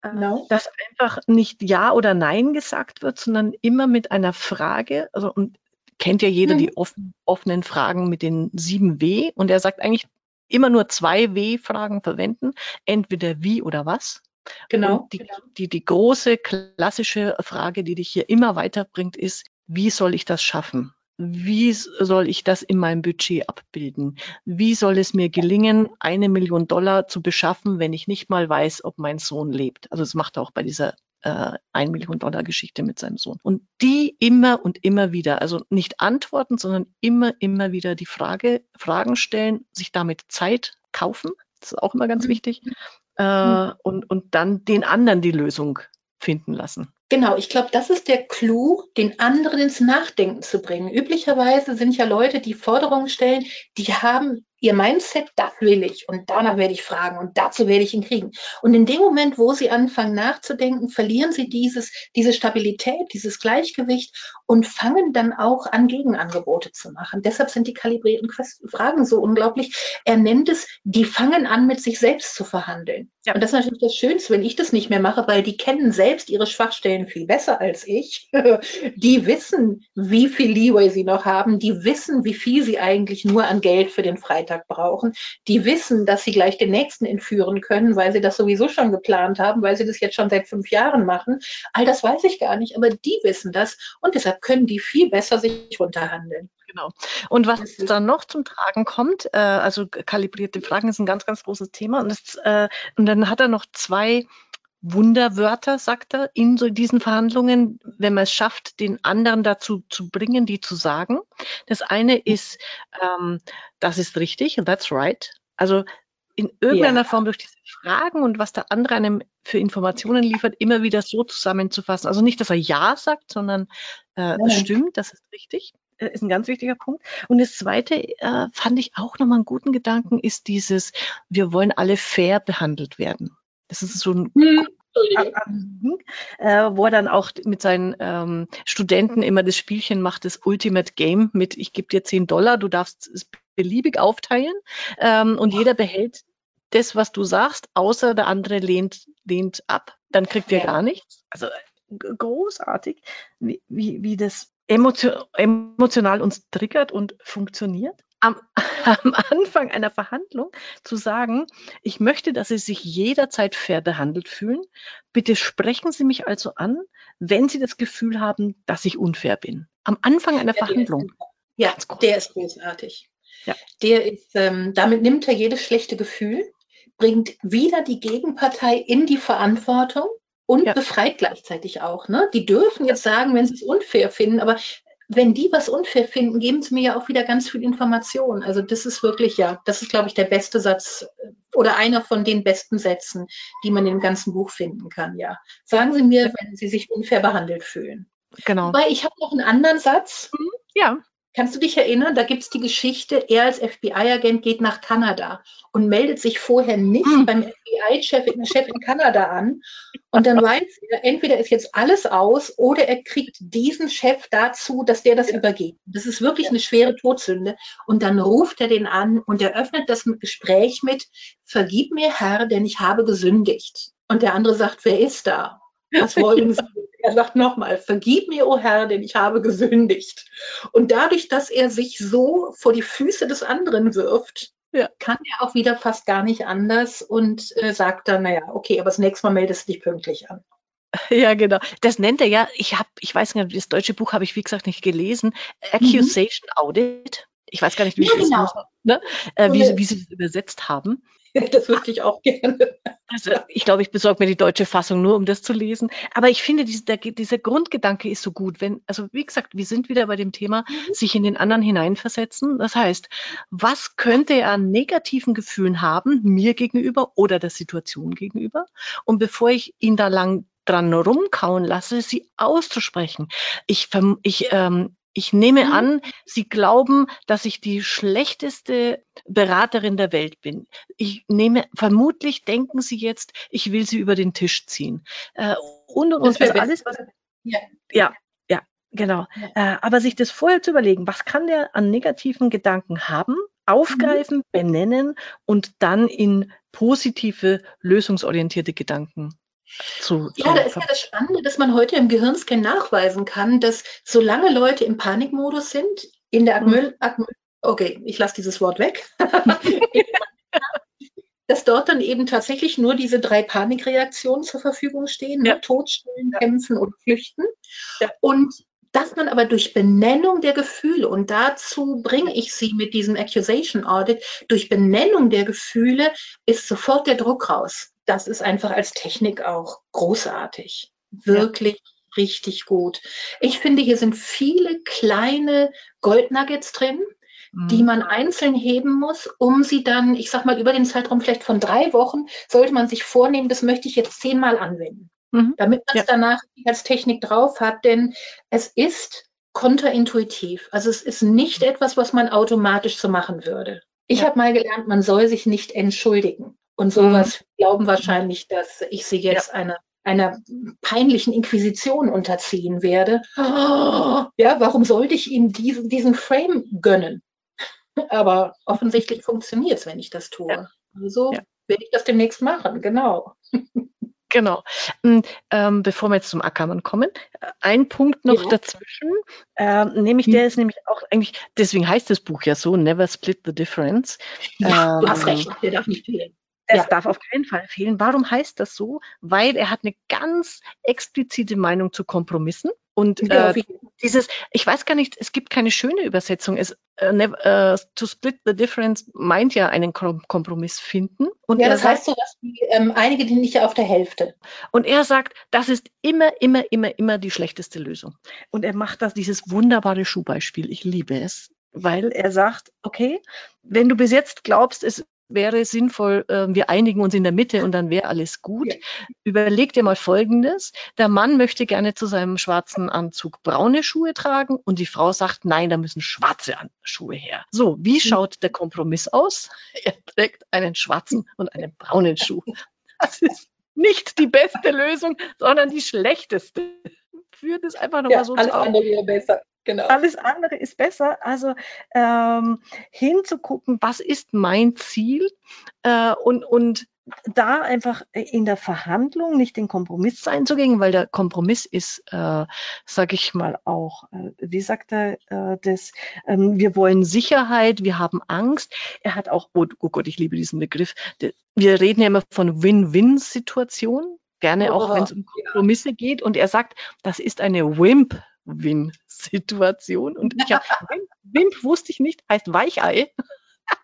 Äh, genau. Dass einfach nicht Ja oder Nein gesagt wird, sondern immer mit einer Frage, also und kennt ja jeder mhm. die offen, offenen Fragen mit den sieben W und er sagt eigentlich immer nur zwei W-Fragen verwenden, entweder wie oder was. Genau. Die, genau. Die, die große klassische Frage, die dich hier immer weiterbringt, ist, wie soll ich das schaffen? Wie soll ich das in meinem Budget abbilden? Wie soll es mir gelingen, eine Million Dollar zu beschaffen, wenn ich nicht mal weiß, ob mein Sohn lebt? Also das macht er auch bei dieser äh, ein Million Dollar Geschichte mit seinem Sohn. Und die immer und immer wieder, also nicht antworten, sondern immer, immer wieder die Frage, Fragen stellen, sich damit Zeit kaufen. Das ist auch immer ganz mhm. wichtig äh, hm. und, und dann den anderen die Lösung finden lassen. Genau, ich glaube, das ist der Clou, den anderen ins Nachdenken zu bringen. Üblicherweise sind ja Leute, die Forderungen stellen, die haben ihr Mindset, das will ich und danach werde ich fragen und dazu werde ich ihn kriegen. Und in dem Moment, wo sie anfangen nachzudenken, verlieren sie dieses, diese Stabilität, dieses Gleichgewicht und fangen dann auch an, Gegenangebote zu machen. Deshalb sind die kalibrierten Fragen so unglaublich. Er nennt es, die fangen an, mit sich selbst zu verhandeln. Ja. Und das ist natürlich das Schönste, wenn ich das nicht mehr mache, weil die kennen selbst ihre Schwachstellen viel besser als ich. die wissen, wie viel Leeway sie noch haben. Die wissen, wie viel sie eigentlich nur an Geld für den Freitag Freitag brauchen, die wissen, dass sie gleich den nächsten entführen können, weil sie das sowieso schon geplant haben, weil sie das jetzt schon seit fünf Jahren machen. All das weiß ich gar nicht, aber die wissen das und deshalb können die viel besser sich runterhandeln. Genau. Und was dann noch zum Tragen kommt, äh, also kalibrierte Fragen ist ein ganz, ganz großes Thema. Und, das, äh, und dann hat er noch zwei Wunderwörter, sagt er, in so diesen Verhandlungen, wenn man es schafft, den anderen dazu zu bringen, die zu sagen. Das eine ist, ähm, das ist richtig, that's right. Also in irgendeiner ja. Form durch diese Fragen und was der andere einem für Informationen liefert, immer wieder so zusammenzufassen. Also nicht, dass er Ja sagt, sondern äh, ja. stimmt, das ist richtig. Äh, ist ein ganz wichtiger Punkt. Und das Zweite äh, fand ich auch nochmal einen guten Gedanken, ist dieses, wir wollen alle fair behandelt werden. Das ist so ein hm. Äh, wo er dann auch mit seinen ähm, Studenten immer das Spielchen macht, das Ultimate Game mit, ich gebe dir 10 Dollar, du darfst es beliebig aufteilen ähm, und jeder behält das, was du sagst, außer der andere lehnt, lehnt ab. Dann kriegt ihr gar nichts. Also großartig, wie, wie, wie das emotional uns triggert und funktioniert am, am, Anfang einer Verhandlung zu sagen, ich möchte, dass Sie sich jederzeit fair behandelt fühlen. Bitte sprechen Sie mich also an, wenn Sie das Gefühl haben, dass ich unfair bin. Am Anfang einer ja, Verhandlung. ja, der ist großartig. Ja. Der ist, ähm, damit nimmt er jedes schlechte Gefühl, bringt wieder die Gegenpartei in die Verantwortung und ja. befreit gleichzeitig auch. Ne? Die dürfen jetzt sagen, wenn sie es unfair finden, aber wenn die was unfair finden, geben sie mir ja auch wieder ganz viel Information. Also das ist wirklich, ja, das ist, glaube ich, der beste Satz äh, oder einer von den besten Sätzen, die man im ganzen Buch finden kann, ja. Sagen Sie mir, wenn Sie sich unfair behandelt fühlen. Genau. Weil ich habe noch einen anderen Satz. Ja. Kannst du dich erinnern, da gibt es die Geschichte, er als FBI-Agent geht nach Kanada und meldet sich vorher nicht hm. beim FBI-Chef in, Chef in Kanada an. Und dann weiß er, entweder ist jetzt alles aus oder er kriegt diesen Chef dazu, dass der das ja. übergeht. Das ist wirklich eine schwere Todsünde. Und dann ruft er den an und er öffnet das Gespräch mit, vergib mir Herr, denn ich habe gesündigt. Und der andere sagt, wer ist da? Was wollen Sie? Er sagt nochmal, vergib mir, o oh Herr, denn ich habe gesündigt. Und dadurch, dass er sich so vor die Füße des anderen wirft, ja. kann er auch wieder fast gar nicht anders und äh, sagt dann, naja, okay, aber das nächste Mal meldest du dich pünktlich an. Ja, genau. Das nennt er ja, ich habe, ich weiß nicht, das deutsche Buch habe ich, wie gesagt, nicht gelesen. Accusation mhm. Audit. Ich weiß gar nicht, wie, ja, genau. ne? äh, wie, wie sie das übersetzt haben. Das würde ich auch gerne. Also ich glaube, ich besorge mir die deutsche Fassung nur, um das zu lesen. Aber ich finde, diese, der, dieser Grundgedanke ist so gut. Wenn, also wie gesagt, wir sind wieder bei dem Thema, mhm. sich in den anderen hineinversetzen. Das heißt, was könnte er an negativen Gefühlen haben, mir gegenüber oder der Situation gegenüber? Und bevor ich ihn da lang dran rumkauen lasse, sie auszusprechen. Ich, ich ähm, Ich nehme mhm. an, Sie glauben, dass ich die schlechteste Beraterin der Welt bin. Ich nehme, vermutlich denken Sie jetzt, ich will Sie über den Tisch ziehen. Äh, und, und, und das alles. Ja. ja, ja, genau. Ja. Äh, aber sich das vorher zu überlegen, was kann der an negativen Gedanken haben, aufgreifen, mhm. benennen und dann in positive, lösungsorientierte Gedanken zu, ja, da ist ja das Spannende, dass man heute im Gehirnscan nachweisen kann, dass solange Leute im Panikmodus sind, in der Akmüll, Akmüll okay, ich lasse dieses Wort weg, dass dort dann eben tatsächlich nur diese drei Panikreaktionen zur Verfügung stehen, ne? ja. Totstellen, ja. Kämpfen und Flüchten. Ja. Und dass man aber durch Benennung der Gefühle, und dazu bringe ich Sie mit diesem Accusation Audit, durch Benennung der Gefühle ist sofort der Druck raus. Das ist einfach als Technik auch großartig. Wirklich ja. richtig gut. Ich finde, hier sind viele kleine Goldnuggets drin, mhm. die man einzeln heben muss, um sie dann, ich sag mal, über den Zeitraum vielleicht von drei Wochen, sollte man sich vornehmen, das möchte ich jetzt zehnmal anwenden mhm. damit man es ja. danach als Technik drauf hat, denn es ist kontraintuitiv. Also es ist nicht etwas, was man automatisch so machen würde. Ich ja. habe mal gelernt, man soll sich nicht entschuldigen. Und sowas mhm. glauben wahrscheinlich, dass ich sie jetzt ja. einer einer peinlichen Inquisition unterziehen werde. ja, warum sollte ich ihm diesen, diesen Frame gönnen? Aber offensichtlich funktioniert es, wenn ich das tue. Ja. Also ja. werde ich das demnächst machen, genau. Genau. Hm, ähm, bevor wir jetzt zum Ackermann kommen, ein Punkt noch ja. dazwischen, äh, nämlich hm. der ist nämlich auch eigentlich, deswegen heißt das Buch ja so, Never Split the Difference. Ja, ähm, du hast ähm, recht, der darf nicht fehlen. Es ja. darf auf keinen Fall fehlen. Warum heißt das so? Weil er hat eine ganz explizite Meinung zu Kompromissen. Und äh, dieses, ich weiß gar nicht, es gibt keine schöne Übersetzung. Es, uh, never, uh, to split the difference meint ja einen Kompromiss finden. Und ja, das sagt, heißt so, dass die, ähm, einige die nicht auf der Hälfte. Und er sagt, das ist immer, immer, immer, immer die schlechteste Lösung. Und er macht das, dieses wunderbare Schuhbeispiel. Ich liebe es weil er sagt, okay, wenn du bis jetzt glaubst, es wäre sinnvoll, äh, wir einigen uns in der Mitte und dann wäre alles gut. Ja. Überleg dir mal Folgendes. Der Mann möchte gerne zu seinem schwarzen Anzug braune Schuhe tragen und die Frau sagt, nein, da müssen schwarze Schuhe her. So, wie hm. schaut der Kompromiss aus? Er trägt einen schwarzen und einen braunen Schuh. Das ist nicht die beste Lösung, sondern die schlechteste. Führt es einfach nochmal ja, so alles andere wäre besser. Genau. Alles andere ist besser. Also ähm, hinzugucken, was ist mein Ziel äh, und, und da einfach in der Verhandlung nicht den Kompromiss einzugehen, weil der Kompromiss ist, äh, sage ich mal auch, äh, wie sagt er äh, das, ähm, wir wollen Sicherheit, wir haben Angst. Er hat auch, oh, oh Gott, ich liebe diesen Begriff, wir reden ja immer von Win-Win-Situationen, gerne auch, wenn es um Kompromisse geht. Und er sagt, das ist eine Wimp Win-Situation. Und ich hab, Wimp wusste ich nicht, heißt Weichei.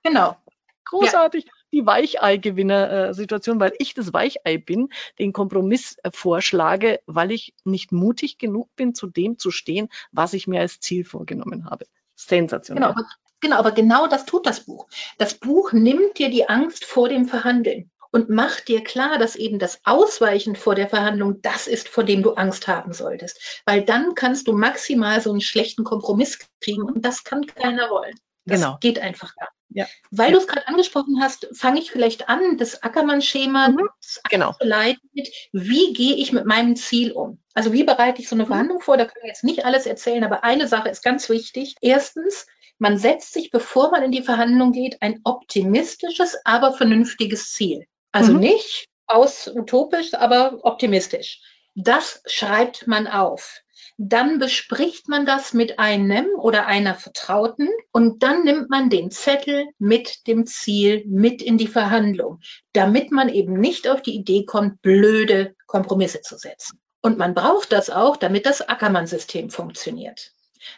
Genau. Großartig. Ja. Die Weichei-Gewinner-Situation, weil ich das Weichei bin, den Kompromiss äh, vorschlage, weil ich nicht mutig genug bin, zu dem zu stehen, was ich mir als Ziel vorgenommen habe. Sensationell. Genau, genau, aber genau das tut das Buch. Das Buch nimmt dir die Angst vor dem Verhandeln und mach dir klar, dass eben das Ausweichen vor der Verhandlung das ist, vor dem du Angst haben solltest. Weil dann kannst du maximal so einen schlechten Kompromiss kriegen und das kann keiner wollen. Das genau. geht einfach gar ja. Weil ja. du es gerade angesprochen hast, fange ich vielleicht an, das Ackermann-Schema mhm. genau. zu leiten mit, wie gehe ich mit meinem Ziel um? Also wie bereite ich so eine mhm. Verhandlung vor? Da können wir jetzt nicht alles erzählen, aber eine Sache ist ganz wichtig. Erstens, man setzt sich, bevor man in die Verhandlung geht, ein optimistisches, aber vernünftiges Ziel. Also mhm. nicht aus utopisch, aber optimistisch. Das schreibt man auf. Dann bespricht man das mit einem oder einer Vertrauten und dann nimmt man den Zettel mit dem Ziel mit in die Verhandlung, damit man eben nicht auf die Idee kommt, blöde Kompromisse zu setzen. Und man braucht das auch, damit das Ackermann-System funktioniert.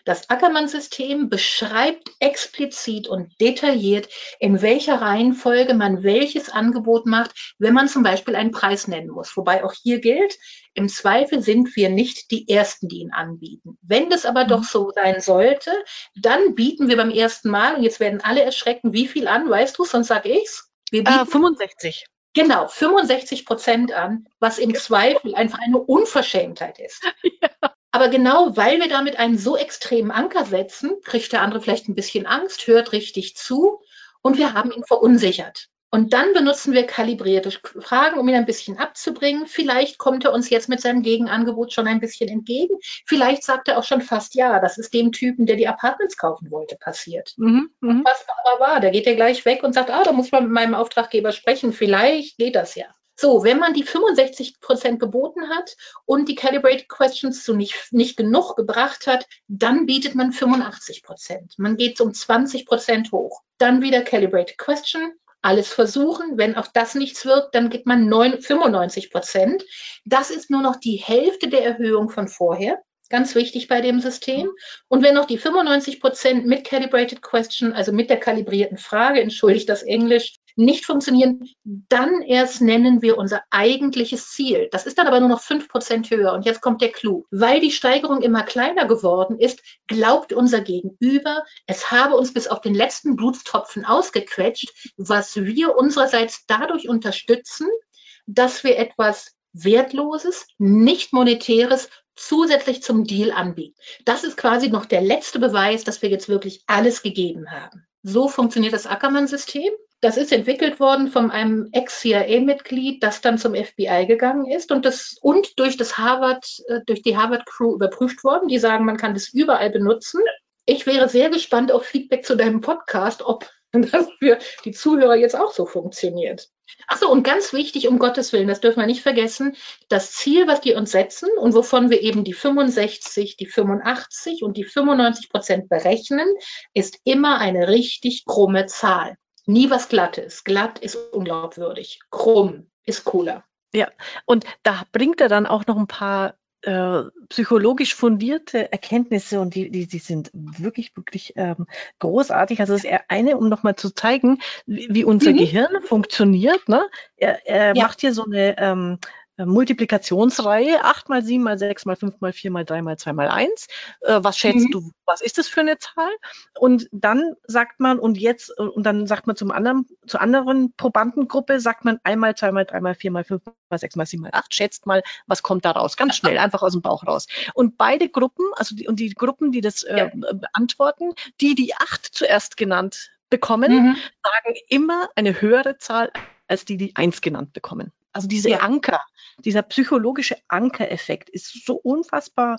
Das Ackermann-System beschreibt explizit und detailliert, in welcher Reihenfolge man welches Angebot macht, wenn man zum Beispiel einen Preis nennen muss. Wobei auch hier gilt, im Zweifel sind wir nicht die Ersten, die ihn anbieten. Wenn das aber doch mhm. so sein sollte, dann bieten wir beim ersten Mal, und jetzt werden alle erschrecken, wie viel an, weißt du, sonst sag ich's. Wir bieten äh, 65. Genau, 65 Prozent an, was im Zweifel einfach eine Unverschämtheit ist. Ja. Aber genau weil wir damit einen so extremen Anker setzen, kriegt der andere vielleicht ein bisschen Angst, hört richtig zu und wir haben ihn verunsichert. Und dann benutzen wir kalibrierte Fragen, um ihn ein bisschen abzubringen. Vielleicht kommt er uns jetzt mit seinem Gegenangebot schon ein bisschen entgegen. Vielleicht sagt er auch schon fast ja, das ist dem Typen, der die Apartments kaufen wollte, passiert. Mhm, mh. Was aber war, der geht ja gleich weg und sagt, ah, da muss man mit meinem Auftraggeber sprechen. Vielleicht geht das ja. So, wenn man die 65 Prozent geboten hat und die Calibrated Questions zu nicht, nicht genug gebracht hat, dann bietet man 85 Prozent. Man geht um 20 Prozent hoch. Dann wieder Calibrated Question, alles versuchen. Wenn auch das nichts wirkt, dann gibt man 9, 95 Prozent. Das ist nur noch die Hälfte der Erhöhung von vorher. Ganz wichtig bei dem System. Und wenn noch die 95 Prozent mit Calibrated Question, also mit der kalibrierten Frage, entschuldigt das Englisch, nicht funktionieren, dann erst nennen wir unser eigentliches Ziel. Das ist dann aber nur noch fünf Prozent höher. Und jetzt kommt der Clou. Weil die Steigerung immer kleiner geworden ist, glaubt unser Gegenüber, es habe uns bis auf den letzten Blutstropfen ausgequetscht, was wir unsererseits dadurch unterstützen, dass wir etwas Wertloses, nicht monetäres zusätzlich zum Deal anbieten. Das ist quasi noch der letzte Beweis, dass wir jetzt wirklich alles gegeben haben. So funktioniert das Ackermann-System. Das ist entwickelt worden von einem Ex-CIA-Mitglied, das dann zum FBI gegangen ist und das und durch das Harvard, äh, durch die Harvard-Crew überprüft worden. Die sagen, man kann das überall benutzen. Ich wäre sehr gespannt auf Feedback zu deinem Podcast, ob das für die Zuhörer jetzt auch so funktioniert. Achso, und ganz wichtig, um Gottes Willen, das dürfen wir nicht vergessen, das Ziel, was die uns setzen und wovon wir eben die 65, die 85 und die 95 Prozent berechnen, ist immer eine richtig krumme Zahl. Nie was Glattes. Glatt ist unglaubwürdig. Krumm ist cooler. Ja, und da bringt er dann auch noch ein paar äh, psychologisch fundierte Erkenntnisse und die, die, die sind wirklich, wirklich ähm, großartig. Also das ist eine, um nochmal zu zeigen, wie, wie unser mhm. Gehirn funktioniert. Ne? Er, er ja. macht hier so eine ähm, äh, Multiplikationsreihe, 8 mal 7 mal 6 mal 5 mal 4 mal 3 mal 2 mal 1. Äh, was schätzt mhm. du, was ist das für eine Zahl? Und dann sagt man, und jetzt, und dann sagt man zum anderen, zur anderen Probandengruppe, sagt man einmal, zweimal, dreimal, viermal, fünfmal, sechs mal, sieben mal, acht, schätzt mal, was kommt da raus? Ganz schnell, einfach aus dem Bauch raus. Und beide Gruppen, also die, und die Gruppen, die das äh, beantworten, die die acht zuerst genannt bekommen, mhm. sagen immer eine höhere Zahl als die, die eins genannt bekommen. Also diese ja. Anker, dieser psychologische Ankereffekt ist so unfassbar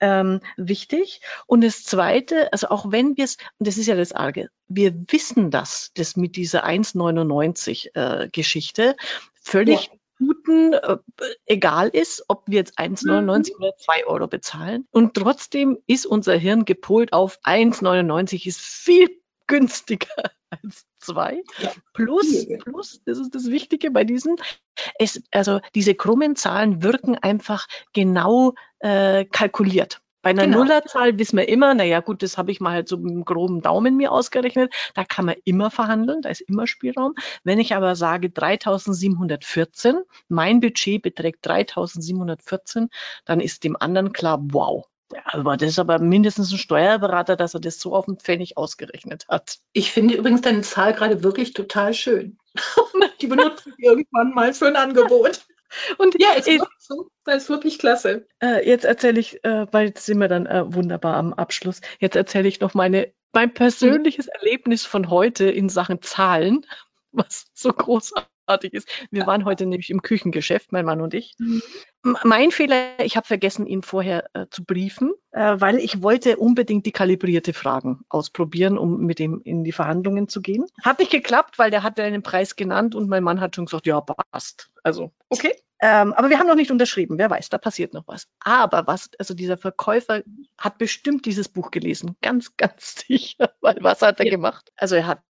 ähm, wichtig. Und das Zweite, also auch wenn wir es, und das ist ja das Arge, wir wissen das, das mit dieser 1,99 äh, Geschichte völlig ja. guten, äh, egal ist, ob wir jetzt 1,99 mhm. oder 2 Euro bezahlen. Und trotzdem ist unser Hirn gepolt auf 1,99 ist viel günstiger als zwei. Ja. Plus, plus, das ist das Wichtige bei diesen, es, also diese krummen Zahlen wirken einfach genau äh, kalkuliert. Bei einer genau. Nullerzahl wissen wir immer, naja gut, das habe ich mal halt so mit einem groben Daumen mir ausgerechnet, da kann man immer verhandeln, da ist immer Spielraum. Wenn ich aber sage 3714, mein Budget beträgt 3714, dann ist dem anderen klar, wow, aber das ist aber mindestens ein Steuerberater, dass er das so auf den Pfennig ausgerechnet hat. Ich finde übrigens deine Zahl gerade wirklich total schön. Die benutze ich irgendwann mal für ein Angebot. Und ja, es ist, so, das ist wirklich klasse. Äh, jetzt erzähle ich, äh, weil jetzt sind wir dann äh, wunderbar am Abschluss. Jetzt erzähle ich noch meine, mein persönliches. Erlebnis von heute in Sachen Zahlen, was so großartig großartig ist. Wir waren heute nämlich im Küchengeschäft, mein Mann und ich. Mhm. Mein Fehler, ich habe vergessen, ihn vorher äh, zu briefen, äh, weil ich wollte unbedingt die kalibrierte Fragen ausprobieren, um mit ihm in die Verhandlungen zu gehen. Hat nicht geklappt, weil der hat einen Preis genannt und mein Mann hat schon gesagt, ja, passt. Also, okay. Ähm, aber wir haben noch nicht unterschrieben. Wer weiß, da passiert noch was. Aber was, also dieser Verkäufer hat bestimmt dieses Buch gelesen. Ganz, ganz sicher. Weil was hat er ja. gemacht? Also er hat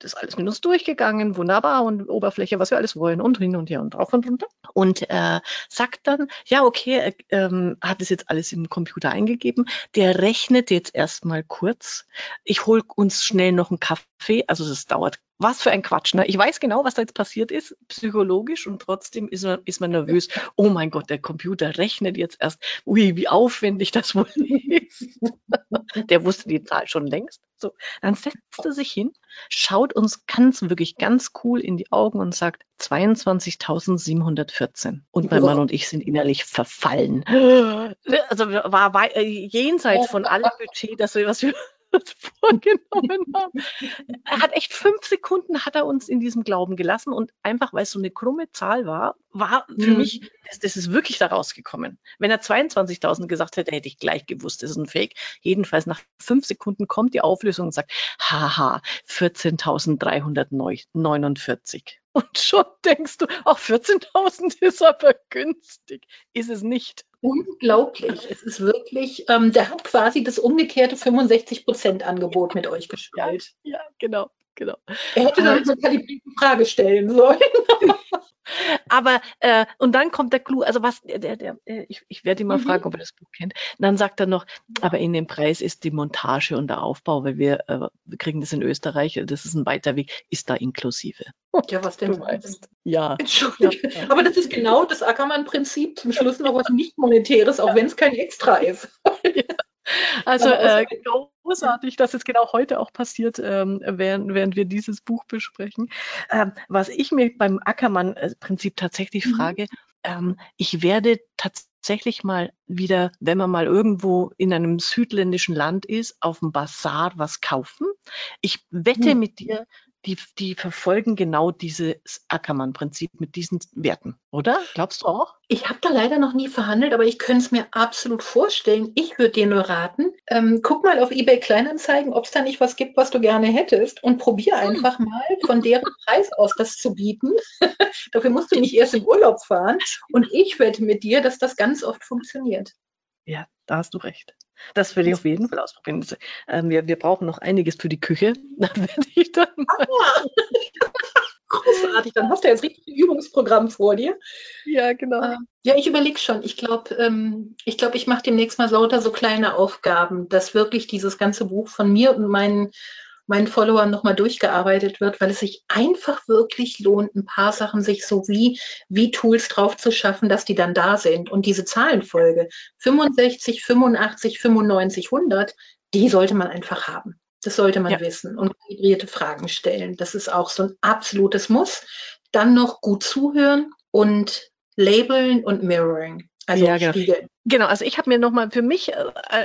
das alles mit uns durchgegangen, wunderbar und Oberfläche, was wir alles wollen und hin und her und drauf und runter. Und äh, sagt dann, ja, okay, er ähm, hat es jetzt alles im Computer eingegeben. Der rechnet jetzt erstmal kurz. Ich hol uns schnell noch einen Kaffee. Also das dauert was für ein Quatsch. Ne? Ich weiß genau, was da jetzt passiert ist, psychologisch, und trotzdem ist man, ist man nervös. Oh mein Gott, der Computer rechnet jetzt erst. Ui, wie aufwendig das wohl ist. der wusste die Zahl schon längst. So, dann setzt er sich hin, schaut uns ganz, wirklich ganz cool in die Augen und sagt 22.714. Und mein Mann und ich sind innerlich verfallen. Also war, war äh, jenseits von allem Budget, das wir, was wir vorgenommen haben. Er hat echt fünf Sekunden hat er uns in diesem Glauben gelassen und einfach, weil es so eine krumme Zahl war, war für mhm. mich, das, das, ist wirklich da rausgekommen. Wenn er 22.000 gesagt hätte, hätte ich gleich gewusst, das ist ein Fake. Jedenfalls nach fünf Sekunden kommt die Auflösung und sagt, haha, 14.349. Und schon denkst du, auch 14.000 ist aber günstig. Ist es nicht unglaublich. Es ist wirklich, ähm, der hat quasi das umgekehrte 65%-Angebot mit euch gespielt. Ja, genau, genau. Er hätte dann so eine Frage stellen sollen. Aber, äh, und dann kommt der Clou, also was, der, der, der äh, ich, ich werde ihn mal mhm. fragen, ob er das Buch kennt. Und dann sagt er noch, aber in dem Preis ist die Montage und der Aufbau, weil wir, äh, wir kriegen das in Österreich, das ist ein weiter Weg, ist da inklusive. Ja, was denn? Du weißt. Ja. Entschuldigung. Ja. Aber das ist genau das Ackermann-Prinzip, zum Schluss noch was nicht monetäres, auch wenn es kein Extra ist. Ja. Also äh, großartig, dass es genau heute auch passiert, ähm, während, während wir dieses Buch besprechen. Ähm, was ich mir beim Ackermann-Prinzip tatsächlich mhm. frage, ähm, ich werde tatsächlich mal wieder, wenn man mal irgendwo in einem südländischen Land ist, auf dem Bazar was kaufen. Ich wette mhm. mit dir, die, die verfolgen genau dieses Ackermann-Prinzip mit diesen Werten, oder? Glaubst du auch? Ich habe da leider noch nie verhandelt, aber ich könnte es mir absolut vorstellen. Ich würde dir nur raten, ähm, guck mal auf eBay Kleinanzeigen, ob es da nicht was gibt, was du gerne hättest und probier hm. einfach mal von deren Preis aus das zu bieten. Dafür musst du nicht erst im Urlaub fahren. Und ich wette mit dir, dass das ganz oft funktioniert. Ja, da hast du recht. Das will ich auf jeden Fall ausprobieren. Ähm, wir, wir brauchen noch einiges für die Küche. Da werde ich dann Großartig, dann hast du jetzt richtig ein Übungsprogramm vor dir. Ja, genau. Ähm, ja, ich überlege schon. Ich glaube, ähm, ich, glaub, ich mache demnächst mal lauter so kleine Aufgaben, dass wirklich dieses ganze Buch von mir und meinen meinen Followern nochmal durchgearbeitet wird, weil es sich einfach wirklich lohnt, ein paar Sachen sich so wie, wie Tools drauf zu schaffen, dass die dann da sind. Und diese Zahlenfolge 65, 85, 95, 100, die sollte man einfach haben. Das sollte man ja. wissen und kalibrierte Fragen stellen. Das ist auch so ein absolutes Muss. Dann noch gut zuhören und labeln und mirroring. Also ja, genau. Genau, also ich habe mir nochmal für mich äh,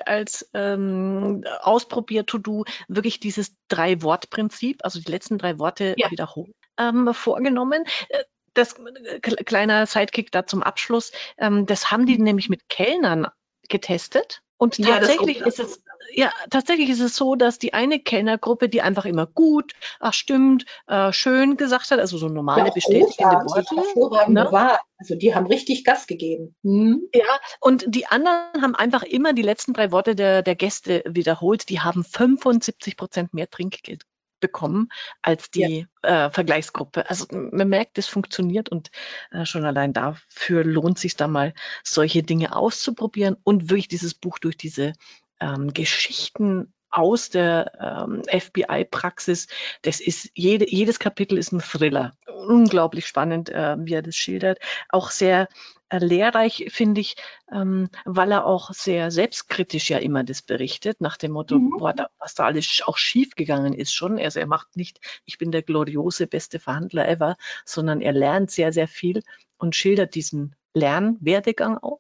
als ähm, Ausprobier-To-Do wirklich dieses Drei-Wort-Prinzip, also die letzten drei Worte ja. wiederholen, ähm, vorgenommen. Äh, das äh, kleiner Sidekick da zum Abschluss, ähm, das haben die nämlich mit Kellnern getestet. Und tatsächlich ja, ist es ja, tatsächlich ist es so, dass die eine Kellnergruppe, die einfach immer gut, ach stimmt, äh, schön gesagt hat, also so normale ja, bestätigende Worte. Ne? War. Also die haben richtig Gas gegeben. Mhm. Ja, und die anderen haben einfach immer die letzten drei Worte der, der Gäste wiederholt. Die haben 75 Prozent mehr Trinkgeld bekommen als die ja. äh, Vergleichsgruppe. Also man merkt, es funktioniert und äh, schon allein dafür lohnt sich da mal, solche Dinge auszuprobieren und wirklich dieses Buch durch diese ähm, Geschichten aus der ähm, FBI-Praxis. Das ist jede, jedes Kapitel ist ein Thriller. Unglaublich spannend, äh, wie er das schildert. Auch sehr äh, lehrreich, finde ich, ähm, weil er auch sehr selbstkritisch ja immer das berichtet, nach dem Motto, mhm. boah, da, was da alles auch schief gegangen ist schon. Also er macht nicht, ich bin der gloriose beste Verhandler ever, sondern er lernt sehr, sehr viel und schildert diesen Lernwerdegang auch.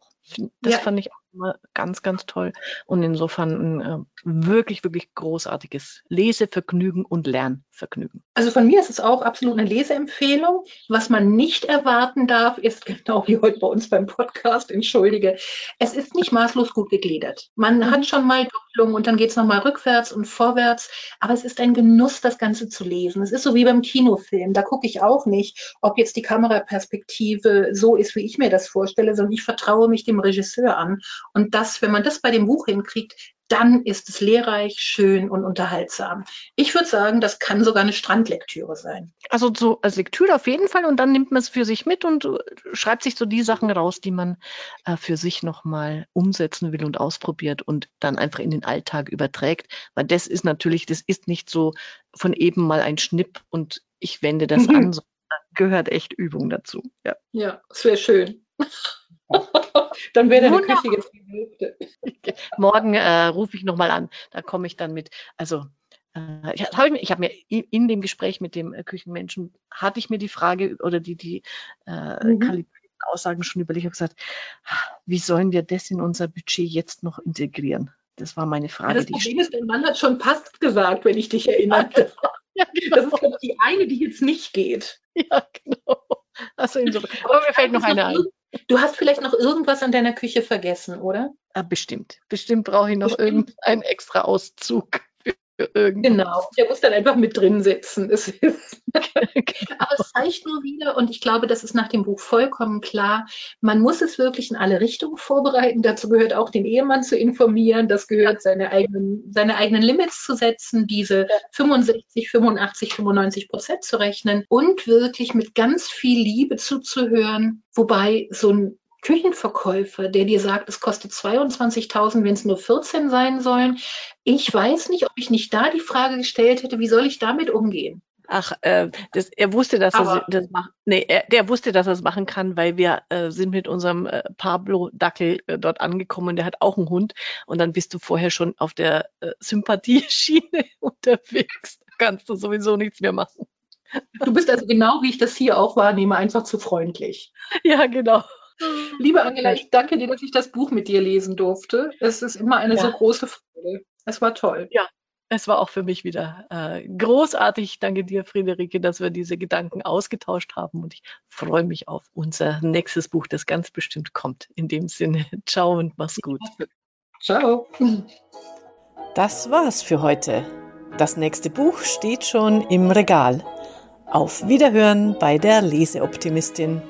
Das ja. fand ich auch immer ganz, ganz toll. Und insofern ein äh, wirklich, wirklich großartiges Lesevergnügen und Lernvergnügen. Also von mir ist es auch absolut eine Leseempfehlung. Was man nicht erwarten darf, ist genau wie heute bei uns beim Podcast, entschuldige, es ist nicht maßlos gut gegliedert. Man mhm. hat schon mal Doppelung und dann geht es nochmal rückwärts und vorwärts, aber es ist ein Genuss, das Ganze zu lesen. Es ist so wie beim Kinofilm. Da gucke ich auch nicht, ob jetzt die Kameraperspektive so ist, wie ich mir das vorstelle, sondern ich vertraue mich dem Regisseur an und das, wenn man das bei dem Buch hinkriegt, dann ist es lehrreich, schön und unterhaltsam. Ich würde sagen, das kann sogar eine Strandlektüre sein. Also so als Lektüre auf jeden Fall und dann nimmt man es für sich mit und äh, schreibt sich so die Sachen raus, die man äh, für sich nochmal umsetzen will und ausprobiert und dann einfach in den Alltag überträgt. Weil das ist natürlich, das ist nicht so von eben mal ein Schnipp und ich wende das mhm. an, sondern gehört echt Übung dazu. Ja, ja das wäre schön. Dann wäre deine Küche jetzt die Hälfte. Morgen äh, rufe ich nochmal an. Da komme ich dann mit. Also äh, ich habe hab mir in dem Gespräch mit dem äh, Küchenmenschen hatte ich mir die Frage oder die die äh, mhm. Aussagen schon überlegt. Ich habe gesagt, wie sollen wir das in unser Budget jetzt noch integrieren? Das war meine Frage. Ja, das Problem ist, dein Mann hat schon passt gesagt, wenn ich dich erinnere. Ja, genau. Das ist genau. die eine, die jetzt nicht geht. Ja, genau. Also insofern. Aber mir fällt noch eine ein. Du hast vielleicht noch irgendwas an deiner Küche vergessen, oder? Ah, bestimmt. Bestimmt brauche ich noch bestimmt. irgendeinen extra Auszug. Genau, der muss dann einfach mit drin sitzen. Aber es zeigt nur wieder, und ich glaube, das ist nach dem Buch vollkommen klar, man muss es wirklich in alle Richtungen vorbereiten. Dazu gehört auch den Ehemann zu informieren, das gehört seine eigenen, seine eigenen Limits zu setzen, diese 65, 85, 95 Prozent zu rechnen und wirklich mit ganz viel Liebe zuzuhören. Wobei so ein Küchenverkäufer, der dir sagt, es kostet 22.000, wenn es nur 14 sein sollen. Ich weiß nicht, ob ich nicht da die Frage gestellt hätte, wie soll ich damit umgehen? Ach, äh, das, er wusste, dass er das macht. Nee, er, der wusste, dass er es machen kann, weil wir äh, sind mit unserem äh, Pablo Dackel äh, dort angekommen der hat auch einen Hund. Und dann bist du vorher schon auf der äh, Sympathieschiene unterwegs. Da kannst du sowieso nichts mehr machen. Du bist also genau, wie ich das hier auch wahrnehme, einfach zu freundlich. Ja, genau. Liebe Angela, ich danke dir, dass ich das Buch mit dir lesen durfte. Es ist immer eine ja. so große Freude. Es war toll. Ja, es war auch für mich wieder äh, großartig. Danke dir, Friederike, dass wir diese Gedanken ausgetauscht haben. Und ich freue mich auf unser nächstes Buch, das ganz bestimmt kommt. In dem Sinne, ciao und mach's gut. Ciao. Das war's für heute. Das nächste Buch steht schon im Regal. Auf Wiederhören bei der Leseoptimistin.